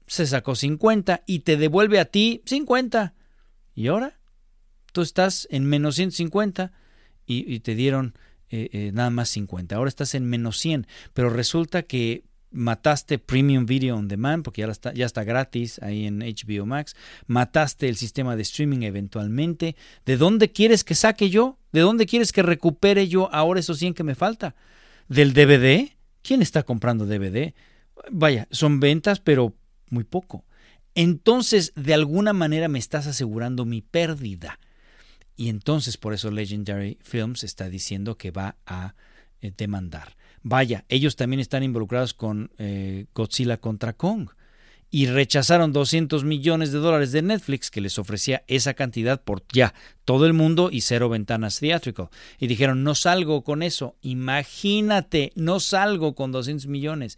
Speaker 2: se sacó 50 y te devuelve a ti 50. ¿Y ahora? Tú estás en menos 150 y, y te dieron eh, eh, nada más 50. Ahora estás en menos 100. Pero resulta que mataste Premium Video on Demand porque ya está, ya está gratis ahí en HBO Max. Mataste el sistema de streaming eventualmente. ¿De dónde quieres que saque yo? ¿De dónde quieres que recupere yo ahora esos 100 que me falta? ¿Del DVD? ¿Quién está comprando DVD? Vaya, son ventas, pero muy poco. Entonces, de alguna manera me estás asegurando mi pérdida. Y entonces por eso Legendary Films está diciendo que va a eh, demandar. Vaya, ellos también están involucrados con eh, Godzilla contra Kong y rechazaron 200 millones de dólares de Netflix que les ofrecía esa cantidad por ya todo el mundo y cero ventanas theatrical. Y dijeron, no salgo con eso. Imagínate, no salgo con 200 millones.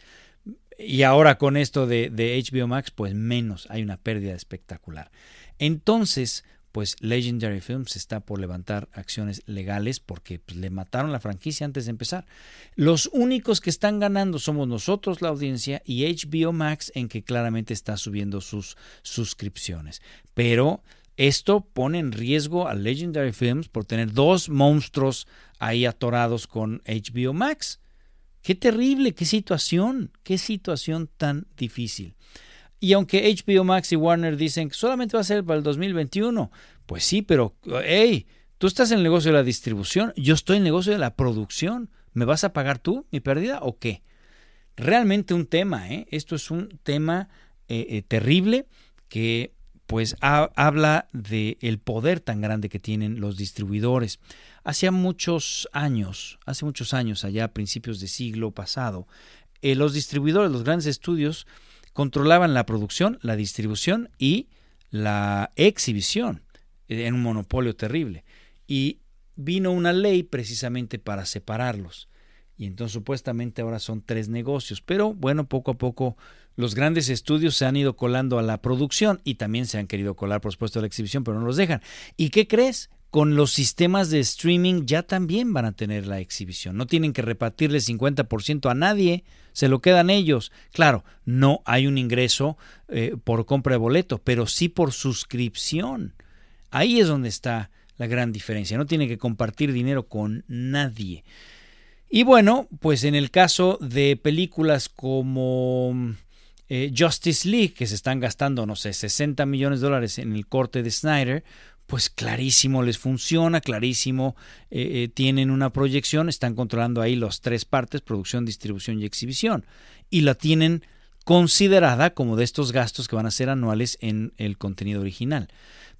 Speaker 2: Y ahora con esto de, HBO Max, pues menos, hay una pérdida espectacular. Entonces, pues Legendary Films está por levantar acciones legales porque pues, le mataron la franquicia antes de empezar. Los únicos que están ganando somos nosotros, la audiencia, y HBO Max, en que claramente está subiendo sus suscripciones. Pero esto pone en riesgo a Legendary Films por tener dos monstruos ahí atorados con HBO Max. Qué terrible, qué situación, qué situación tan difícil. Y aunque HBO Max y Warner dicen que solamente va a ser para el 2021, pues sí, pero hey, tú estás en el negocio de la distribución, yo estoy en el negocio de la producción. ¿Me vas a pagar tú mi pérdida o qué? Realmente un tema, ¿eh? Esto es un tema eh, eh, terrible que pues habla del el poder tan grande que tienen los distribuidores. Hace muchos años, hace muchos años, allá a principios de siglo pasado, eh, los distribuidores, los grandes estudios, controlaban la producción, la distribución y la exhibición en un monopolio terrible. Y vino una ley precisamente para separarlos. Y entonces supuestamente ahora son tres negocios. Pero bueno, poco a poco los grandes estudios se han ido colando a la producción y también se han querido colar, por supuesto, a la exhibición, pero no los dejan. ¿Y qué crees? Con los sistemas de streaming ya también van a tener la exhibición. No tienen que repartirle 50% a nadie, se lo quedan ellos. Claro, no hay un ingreso eh, por compra de boleto, pero sí por suscripción. Ahí es donde está la gran diferencia. No tiene que compartir dinero con nadie. Y bueno, pues en el caso de películas como eh, Justice League, que se están gastando, no sé, 60 millones de dólares en el corte de Snyder, pues clarísimo les funciona, clarísimo eh, eh, tienen una proyección, están controlando ahí las tres partes, producción, distribución y exhibición, y la tienen considerada como de estos gastos que van a ser anuales en el contenido original.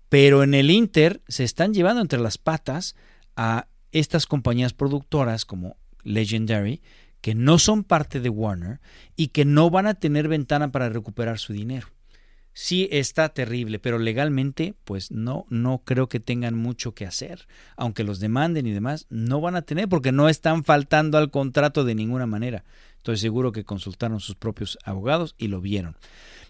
Speaker 2: Pero en el Inter se están llevando entre las patas a estas compañías productoras como Legendary, que no son parte de Warner y que no van a tener ventana para recuperar su dinero. Sí está terrible, pero legalmente pues no no creo que tengan mucho que hacer, aunque los demanden y demás, no van a tener porque no están faltando al contrato de ninguna manera. Estoy seguro que consultaron sus propios abogados y lo vieron.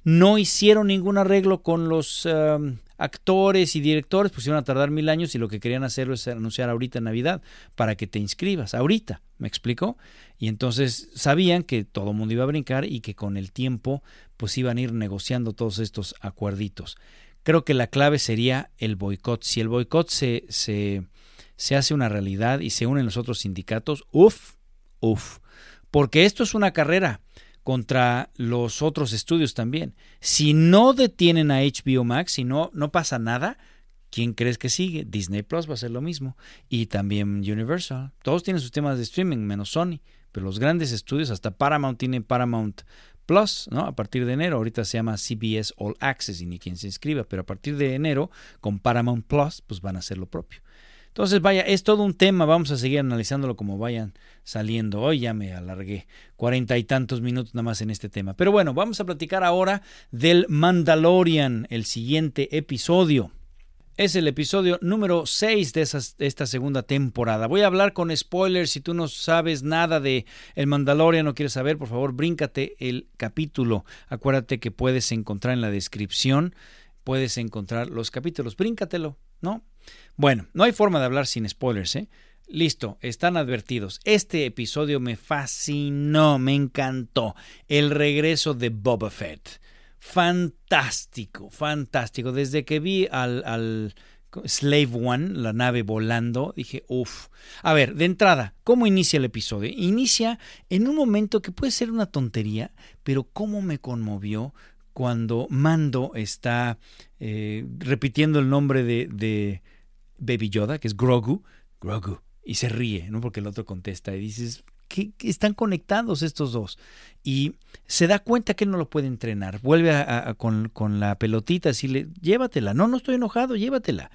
Speaker 2: No hicieron ningún arreglo con los um, actores y directores, pues iban a tardar mil años y lo que querían hacer es anunciar ahorita en Navidad para que te inscribas, ahorita, ¿me explico? Y entonces sabían que todo el mundo iba a brincar y que con el tiempo pues iban a ir negociando todos estos acuerditos. Creo que la clave sería el boicot. Si el boicot se, se, se hace una realidad y se unen los otros sindicatos, uff, uff. Porque esto es una carrera contra los otros estudios también. Si no detienen a HBO Max, si no, no pasa nada, ¿quién crees que sigue? Disney Plus va a ser lo mismo. Y también Universal. Todos tienen sus temas de streaming, menos Sony. Pero los grandes estudios, hasta Paramount tiene Paramount Plus, ¿no? A partir de enero, ahorita se llama CBS All Access y ni quien se inscriba, pero a partir de enero, con Paramount Plus, pues van a hacer lo propio. Entonces, vaya, es todo un tema, vamos a seguir analizándolo como vayan saliendo. Hoy ya me alargué cuarenta y tantos minutos nada más en este tema. Pero bueno, vamos a platicar ahora del Mandalorian, el siguiente episodio. Es el episodio número 6 de, esta segunda temporada. Voy a hablar con spoilers. Si tú no sabes nada de El Mandalorian o quieres saber, por favor, bríncate el capítulo. Acuérdate que puedes encontrar en la descripción, puedes encontrar los capítulos. Bríncatelo, ¿no? Bueno, no hay forma de hablar sin spoilers, ¿eh? Listo, están advertidos. Este episodio me fascinó, me encantó. El regreso de Boba Fett. Fantástico, fantástico. Desde que vi al, Slave One, la nave volando, dije, uff. A ver, de entrada, ¿cómo inicia el episodio? Inicia en un momento que puede ser una tontería, pero cómo me conmovió cuando Mando está eh, repitiendo el nombre de, de Baby Yoda, que es Grogu, Grogu, y se ríe, ¿no? Porque el otro contesta y dices, ¿qué, están conectados estos dos? Y se da cuenta que no lo puede entrenar. Vuelve con, con, la pelotita, decirle, llévatela. No, no estoy enojado, llévatela.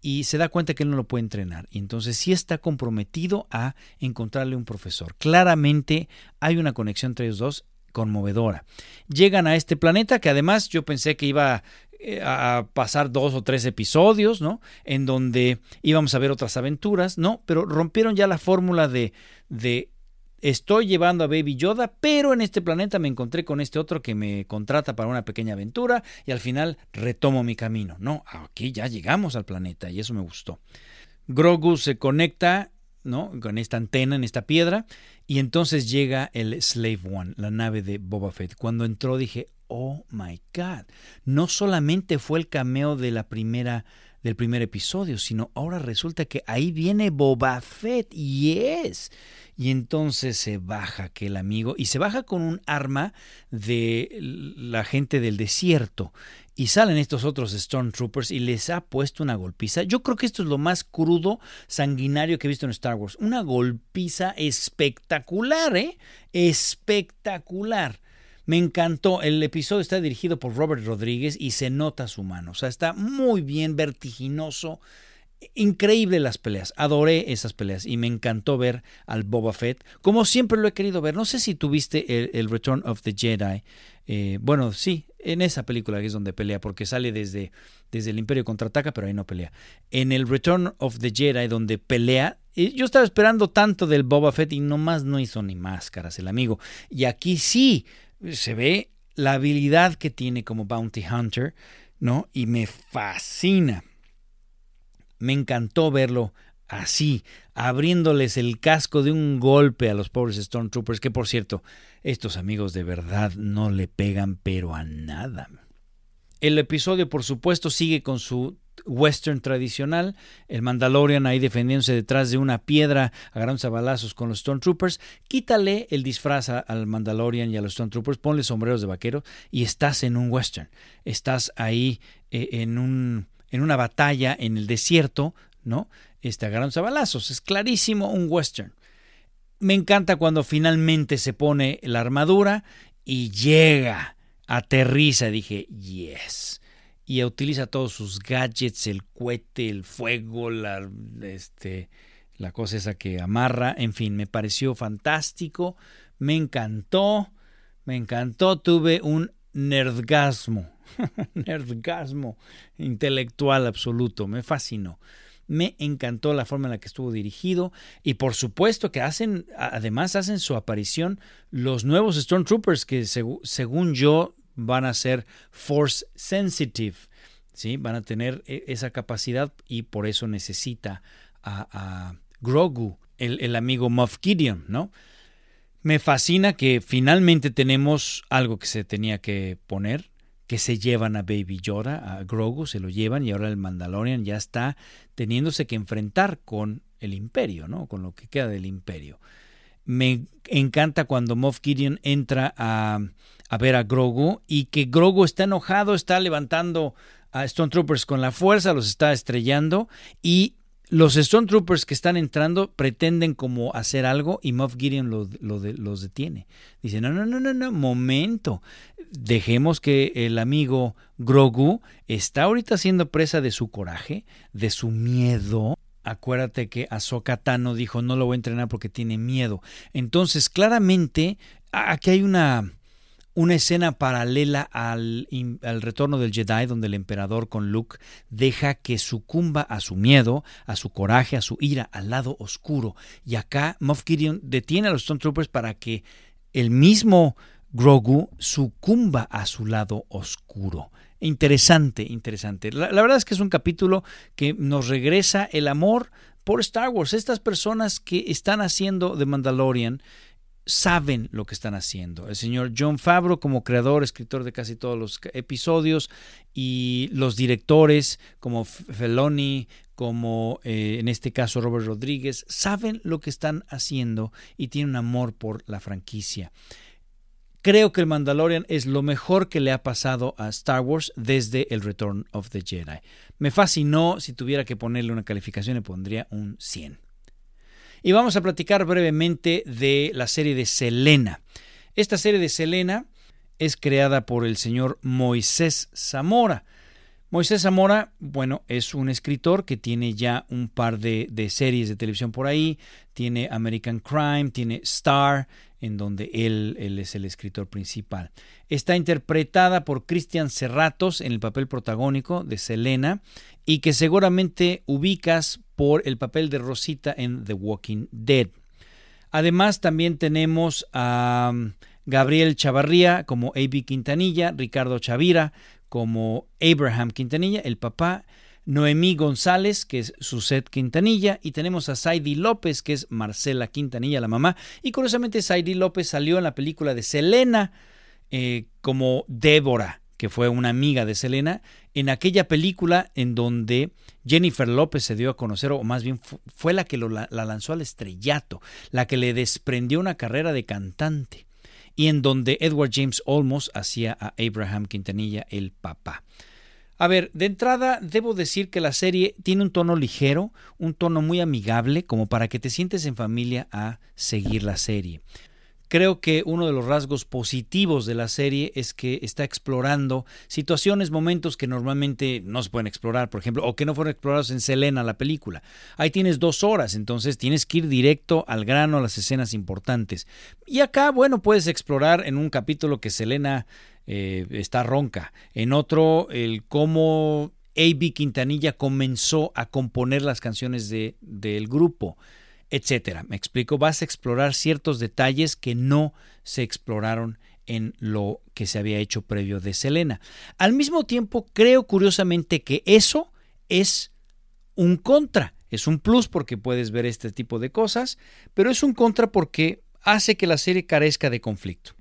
Speaker 2: Y se da cuenta que él no lo puede entrenar. Y entonces sí está comprometido a encontrarle un profesor. Claramente hay una conexión entre ellos dos conmovedora. Llegan a este planeta que además yo pensé que iba eh, a pasar dos o tres episodios, ¿no? En donde íbamos a ver otras aventuras, ¿no? Pero rompieron ya la fórmula de estoy llevando a Baby Yoda, pero en este planeta me encontré con este otro que me contrata para una pequeña aventura y al final retomo mi camino. No, aquí ya llegamos al planeta y eso me gustó. Grogu se conecta ¿no? Con esta antena en esta piedra. Y entonces llega el Slave One, la nave de Boba Fett. Cuando entró dije, oh my God. No solamente fue el cameo de la primera del primer episodio, sino ahora resulta que ahí viene Boba Fett y es. Y entonces se baja aquel amigo y se baja con un arma de la gente del desierto. Y salen estos otros Stormtroopers y les ha puesto una golpiza. Yo creo que esto es lo más crudo, sanguinario que he visto en Star Wars. Una golpiza espectacular, ¿eh? Espectacular. Me encantó. El episodio está dirigido por Robert Rodríguez y se nota su mano. O sea, está muy bien, vertiginoso. Increíble las peleas. Adoré esas peleas y me encantó ver al Boba Fett. Como siempre lo he querido ver. No sé si tuviste el, Return of the Jedi. Eh, bueno, sí, en esa película que es donde pelea, porque sale desde, desde el Imperio contraataca, pero ahí no pelea. En el Return of the Jedi, donde pelea, yo estaba esperando tanto del Boba Fett y nomás no hizo ni máscaras el amigo. Y aquí sí se ve la habilidad que tiene como Bounty Hunter, ¿no? Y me fascina. Me encantó verlo así, abriéndoles el casco de un golpe a los pobres Stormtroopers, que por cierto, estos amigos de verdad no le pegan pero a nada. El episodio, por supuesto, sigue con su western tradicional, el Mandalorian ahí defendiéndose detrás de una piedra, agarrándose a balazos con los Stormtroopers. Quítale el disfraz al Mandalorian y a los Stormtroopers, ponle sombreros de vaquero y estás en un western. Estás ahí eh, en, un, en una batalla en el desierto, ¿no? Este, agarrándose a balazos. Es clarísimo un western. Me encanta cuando finalmente se pone la armadura y llega, aterriza. Dije, yes y utiliza todos sus gadgets, el cohete, el fuego, la, este, la cosa esa que amarra, en fin, me pareció fantástico, me encantó, me encantó, tuve un nerdgasmo, nerdgasmo intelectual absoluto, me fascinó. Me encantó la forma en la que estuvo dirigido y por supuesto que hacen, además hacen su aparición los nuevos Stormtroopers que según yo van a ser force sensitive, ¿sí? van a tener e, esa capacidad y por eso necesita a, Grogu, el, amigo Moff Gideon, ¿no? Me fascina que finalmente tenemos algo que se tenía que poner, que se llevan a Baby Yoda, a Grogu, se lo llevan y ahora el Mandalorian ya está teniéndose que enfrentar con el imperio, ¿no? Con lo que queda del imperio. Me encanta cuando Moff Gideon entra a, ver a Grogu y que Grogu está enojado, está levantando a Stone Troopers con la fuerza, los está estrellando y los Stone Troopers que están entrando pretenden como hacer algo y Moff Gideon lo, los detiene. Dice, no, no, no, no, no, momento. Dejemos que el amigo Grogu está ahorita siendo presa de su coraje, de su miedo. Acuérdate que Ahsoka Tano dijo, no lo voy a entrenar porque tiene miedo. Entonces, claramente, aquí hay una una escena paralela al, al, retorno del Jedi, donde el emperador con Luke deja que sucumba a su miedo, a su coraje, a su ira, al lado oscuro. Y acá Moff Gideon detiene a los Stormtroopers para que el mismo Grogu sucumba a su lado oscuro. Interesante, interesante. La, verdad es que es un capítulo que nos regresa el amor por Star Wars. Estas personas que están haciendo The Mandalorian saben lo que están haciendo. El señor John Favreau como creador, escritor de casi todos los episodios y los directores como Feloni, como eh, en este caso Robert Rodríguez, saben lo que están haciendo y tienen amor por la franquicia. Creo que el Mandalorian es lo mejor que le ha pasado a Star Wars desde el Return of the Jedi. Me fascinó, si tuviera que ponerle una calificación le pondría un 100. Y vamos a platicar brevemente de la serie de Selena. Esta serie de Selena es creada por el señor Moisés Zamora. Moisés Zamora, bueno, es un escritor que tiene ya un par de, series de televisión por ahí. Tiene American Crime, tiene Star, en donde él, él es el escritor principal. Está interpretada por Cristian Serratos en el papel protagónico de Selena y que seguramente ubicas por el papel de Rosita en The Walking Dead. Además, también tenemos a um, Gabriel Chavarría como A.B. Quintanilla, Ricardo Chavira como Abraham Quintanilla, el papá, Noemí González, que es Suset Quintanilla, y tenemos a Saidi López, que es Marcela Quintanilla, la mamá. Y curiosamente, Saidi López salió en la película de Selena eh, como Débora que fue una amiga de Selena, en aquella película en donde Jennifer López se dio a conocer, o más bien fue la que la, la lanzó al estrellato, la que le desprendió una carrera de cantante, y en donde Edward James Olmos hacía a Abraham Quintanilla el papá. A ver, de entrada debo decir que la serie tiene un tono ligero, un tono muy amigable, como para que te sientes en familia a seguir la serie. Creo que uno de los rasgos positivos de la serie es que está explorando situaciones, momentos que normalmente no se pueden explorar, por ejemplo, o que no fueron explorados en Selena, la película. Ahí tienes dos horas, entonces tienes que ir directo al grano, a las escenas importantes. Y acá, bueno, puedes explorar en un capítulo que Selena eh, está ronca, en otro el cómo A.B. Quintanilla comenzó a componer las canciones de, del grupo etcétera. Me explico, vas a explorar ciertos detalles que no se exploraron en lo que se había hecho previo de Selena. Al mismo tiempo, creo curiosamente que eso es un contra. Es un plus porque puedes ver este tipo de cosas, pero es un contra porque hace que la serie carezca de conflicto.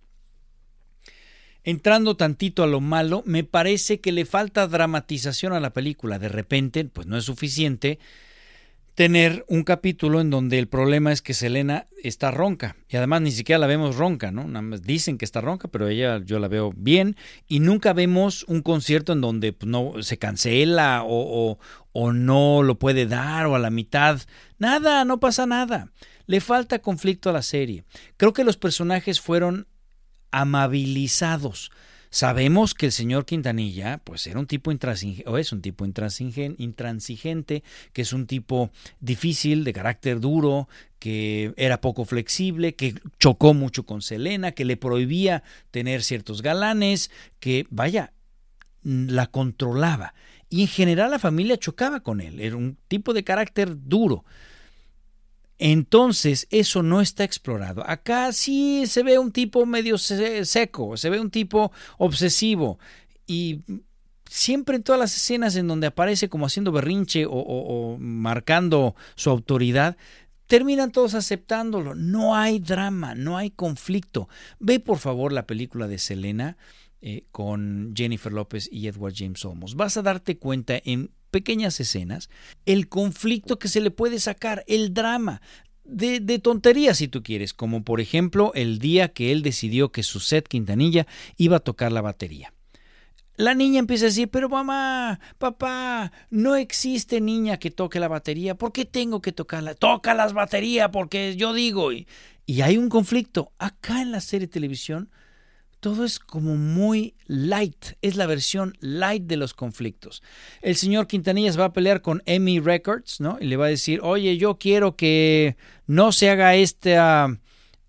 Speaker 2: Entrando tantito a lo malo, me parece que le falta dramatización a la película. De repente, pues no es suficiente tener un capítulo en donde el problema es que Selena está ronca y además ni siquiera la vemos ronca, ¿no? Nada más dicen que está ronca, pero ella yo la veo bien y nunca vemos un concierto en donde pues, no se cancela o, o no lo puede dar o a la mitad. Nada, no pasa nada. Le falta conflicto a la serie. Creo que los personajes fueron amabilizados. Sabemos que el señor Quintanilla, pues era un tipo intransigente, o es un tipo intransigente, que es un tipo difícil, de carácter duro, que era poco flexible, que chocó mucho con Selena, que le prohibía tener ciertos galanes, que, vaya, la controlaba. Y en general la familia chocaba con él, era un tipo de carácter duro. Entonces, eso no está explorado. Acá sí se ve un tipo medio seco, se ve un tipo obsesivo y siempre en todas las escenas en donde aparece como haciendo berrinche o, marcando su autoridad, terminan todos aceptándolo. No hay drama, no hay conflicto. Ve por favor la película de Selena eh, con Jennifer López y Edward James Olmos. Vas a darte cuenta en pequeñas escenas, el conflicto que se le puede sacar, el drama. De, de tonterías si tú quieres, como por ejemplo el día que él decidió que su set Quintanilla iba a tocar la batería. La niña empieza a decir, pero mamá, papá, no existe niña que toque la batería, ¿por qué tengo que tocarla? Toca las baterías porque yo digo. Y, y hay un conflicto. Acá en la serie de televisión todo es como muy light, es la versión light de los conflictos. El señor Quintanillas va a pelear con Emmy Records, ¿no? Y le va a decir, oye, yo quiero que no se haga esta,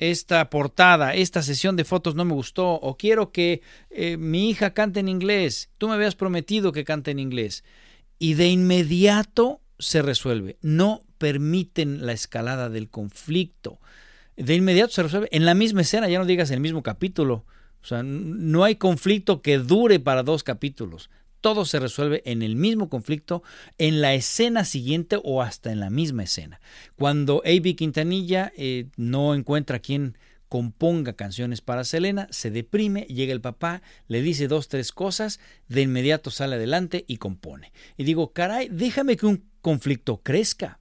Speaker 2: esta portada, esta sesión de fotos no me gustó, o quiero que eh, mi hija cante en inglés, tú me habías prometido que cante en inglés. Y de inmediato se resuelve, no permiten la escalada del conflicto. De inmediato se resuelve en la misma escena, ya no digas en el mismo capítulo. O sea, no hay conflicto que dure para dos capítulos. Todo se resuelve en el mismo conflicto, en la escena siguiente o hasta en la misma escena. Cuando A.B. Quintanilla eh, no encuentra a quien componga canciones para Selena, se deprime, llega el papá, le dice dos, tres cosas, de inmediato sale adelante y compone. Y digo, caray, déjame que un conflicto crezca.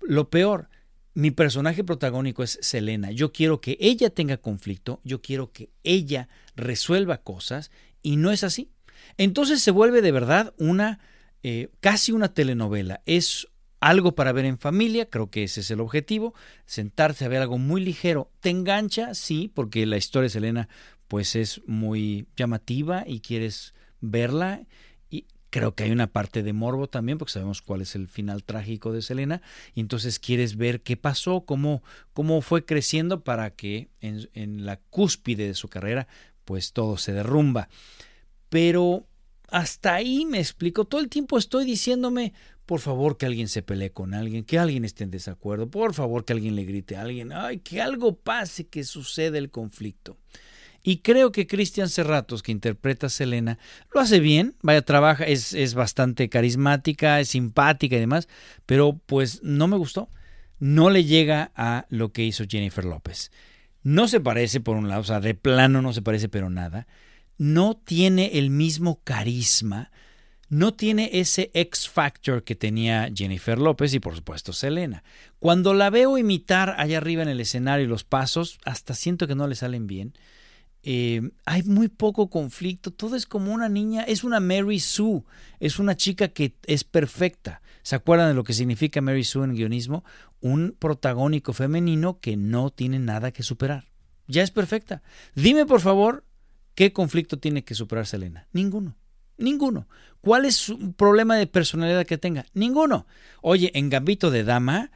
Speaker 2: Lo peor, mi personaje protagónico es Selena. Yo quiero que ella tenga conflicto, yo quiero que ella resuelva cosas y no es así. Entonces se vuelve de verdad una, eh, casi una telenovela. Es algo para ver en familia, creo que ese es el objetivo, sentarse a ver algo muy ligero. ¿Te engancha? Sí, porque la historia de Selena pues es muy llamativa y quieres verla Creo que hay una parte de morbo también, porque sabemos cuál es el final trágico de Selena, y entonces quieres ver qué pasó, cómo, cómo fue creciendo para que en, en la cúspide de su carrera, pues todo se derrumba. Pero hasta ahí me explico, todo el tiempo estoy diciéndome, por favor que alguien se pelee con alguien, que alguien esté en desacuerdo, por favor que alguien le grite a alguien, ay, que algo pase, que suceda el conflicto. Y creo que Cristian Serratos, que interpreta a Selena, lo hace bien, vaya, trabaja, es, es bastante carismática, es simpática y demás, pero pues no me gustó. No le llega a lo que hizo Jennifer López. No se parece por un lado, o sea, de plano no se parece, pero nada. no tiene el mismo carisma, no tiene ese X Factor que tenía Jennifer López y por supuesto Selena. Cuando la veo imitar allá arriba en el escenario los pasos, hasta siento que no le salen bien. Eh, hay muy poco conflicto, todo es como una niña, es una Mary Sue, es una chica que es perfecta. ¿Se acuerdan de lo que significa Mary Sue en guionismo? Un protagónico femenino que no tiene nada que superar. Ya es perfecta. Dime por favor, ¿qué conflicto tiene que superar Selena? Ninguno. Ninguno. ¿Cuál es su problema de personalidad que tenga? Ninguno. Oye, en Gambito de Dama,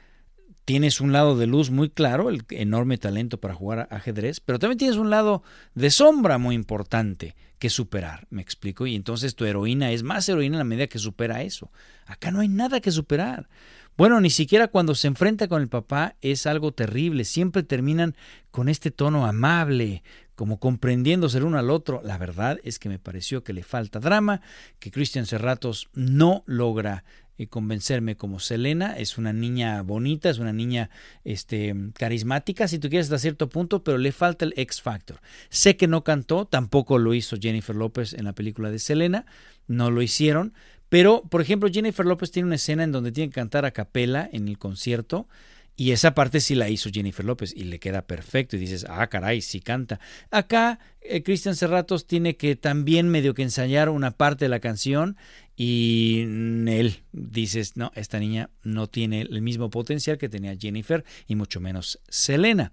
Speaker 2: tienes un lado de luz muy claro, el enorme talento para jugar ajedrez, pero también tienes un lado de sombra muy importante que superar, me explico, y entonces tu heroína es más heroína en la medida que supera eso. Acá no hay nada que superar. Bueno, ni siquiera cuando se enfrenta con el papá es algo terrible, siempre terminan con este tono amable, como comprendiéndose el uno al otro. La verdad es que me pareció que le falta drama, que Christian Serratos no logra y convencerme como Selena. Es una niña bonita, es una niña este, carismática, si tú quieres, hasta cierto punto, pero le falta el X Factor. Sé que no cantó, tampoco lo hizo Jennifer López en la película de Selena, no lo hicieron. Pero, por ejemplo, Jennifer López tiene una escena en donde tiene que cantar a capela en el concierto y esa parte sí la hizo Jennifer López y le queda perfecto. Y dices, ah, caray, sí canta. Acá eh, Cristian Serratos tiene que también medio que ensayar una parte de la canción y él dices, no, esta niña no tiene el mismo potencial que tenía Jennifer y mucho menos Selena.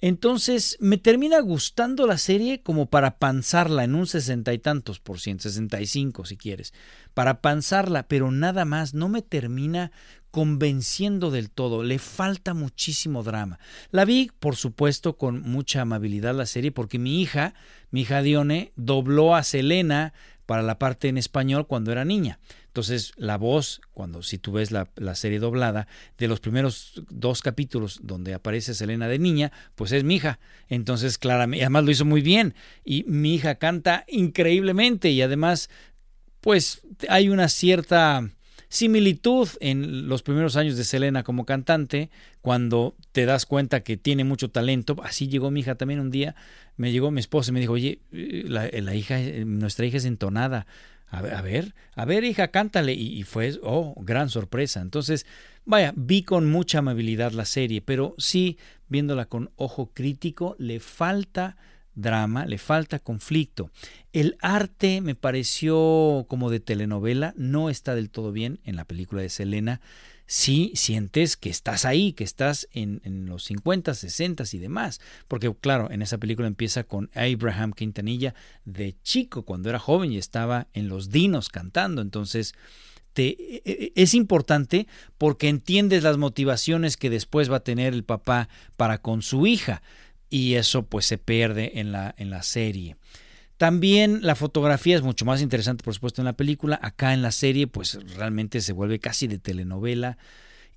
Speaker 2: Entonces me termina gustando la serie como para panzarla en un sesenta y tantos por ciento, sesenta y cinco si quieres, para panzarla, pero nada más, no me termina convenciendo del todo, le falta muchísimo drama. La vi, por supuesto, con mucha amabilidad la serie porque mi hija, mi hija Dione, dobló a Selena para la parte en español cuando era niña. Entonces, la voz, cuando si tú ves la, serie doblada, de los primeros dos capítulos donde aparece Selena de niña, pues es mi hija. Entonces, claramente, además lo hizo muy bien. Y mi hija canta increíblemente y además, pues hay una cierta similitud en los primeros años de Selena como cantante, cuando te das cuenta que tiene mucho talento. Así llegó mi hija también un día, me llegó mi esposa y me dijo, oye, eh, la, hija, eh, nuestra hija es entonada. A ver, a ver, hija, cántale. Y, y, fue, oh, gran sorpresa. Entonces, vaya, vi con mucha amabilidad la serie, pero sí, viéndola con ojo crítico, le falta drama, le falta conflicto. El arte me pareció como de telenovela, no está del todo bien en la película de Selena. Sí sientes que estás ahí, que estás en, los 50, 60 y demás. Porque claro, en esa película empieza con Abraham Quintanilla de chico, cuando era joven y estaba en los dinos cantando. Entonces, te, e, e, es importante porque entiendes las motivaciones que después va a tener el papá para con su hija y eso pues se pierde en la, en la serie. También la fotografía es mucho más interesante, por supuesto, en la película. Acá en la serie, pues realmente se vuelve casi de telenovela.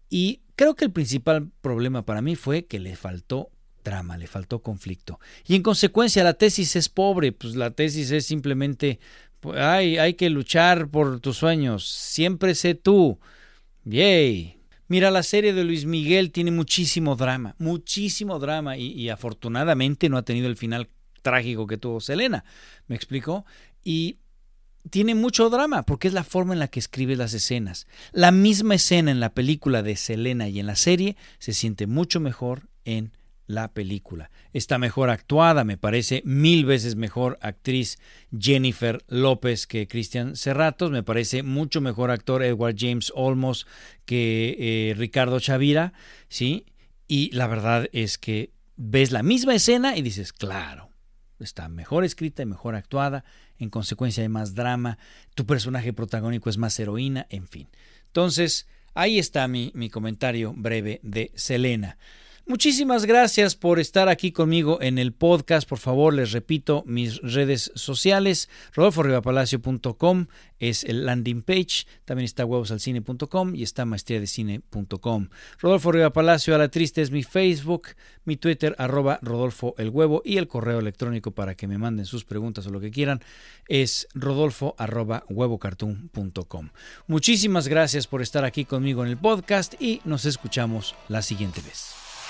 Speaker 2: Y creo que el principal problema para mí fue que le faltó drama, le faltó conflicto. Y en consecuencia, la tesis es pobre. Pues la tesis es simplemente, hay, hay que luchar por tus sueños. Siempre sé tú. Yay. Mira, la serie de Luis Miguel tiene muchísimo drama, muchísimo drama y, afortunadamente no ha tenido el final trágico que tuvo Selena. ¿Me explico? Y tiene mucho drama porque es la forma en la que escribe las escenas. La misma escena en la película de Selena y en la serie se siente mucho mejor en la película. Está mejor actuada, me parece mil veces mejor actriz Jennifer López que Cristian Serratos, me parece mucho mejor actor Edward James Olmos que eh, Ricardo Chavira, ¿sí? Y la verdad es que ves la misma escena y dices, claro, está mejor escrita y mejor actuada, en consecuencia hay más drama, tu personaje protagónico es más heroína, en fin. Entonces, ahí está mi, mi comentario breve de Selena. Muchísimas gracias por estar aquí conmigo en el podcast. Por favor, les repito mis redes sociales. rodolforribapalacio.com es el landing page. También está huevosalcine.com y está maestriadecine.com. Rodolfo Riva Palacio a la triste es mi Facebook, mi Twitter arroba Rodolfo el Huevo y el correo electrónico para que me manden sus preguntas o lo que quieran es rodolfo arroba. Muchísimas gracias por estar aquí conmigo en el podcast y nos escuchamos la siguiente vez.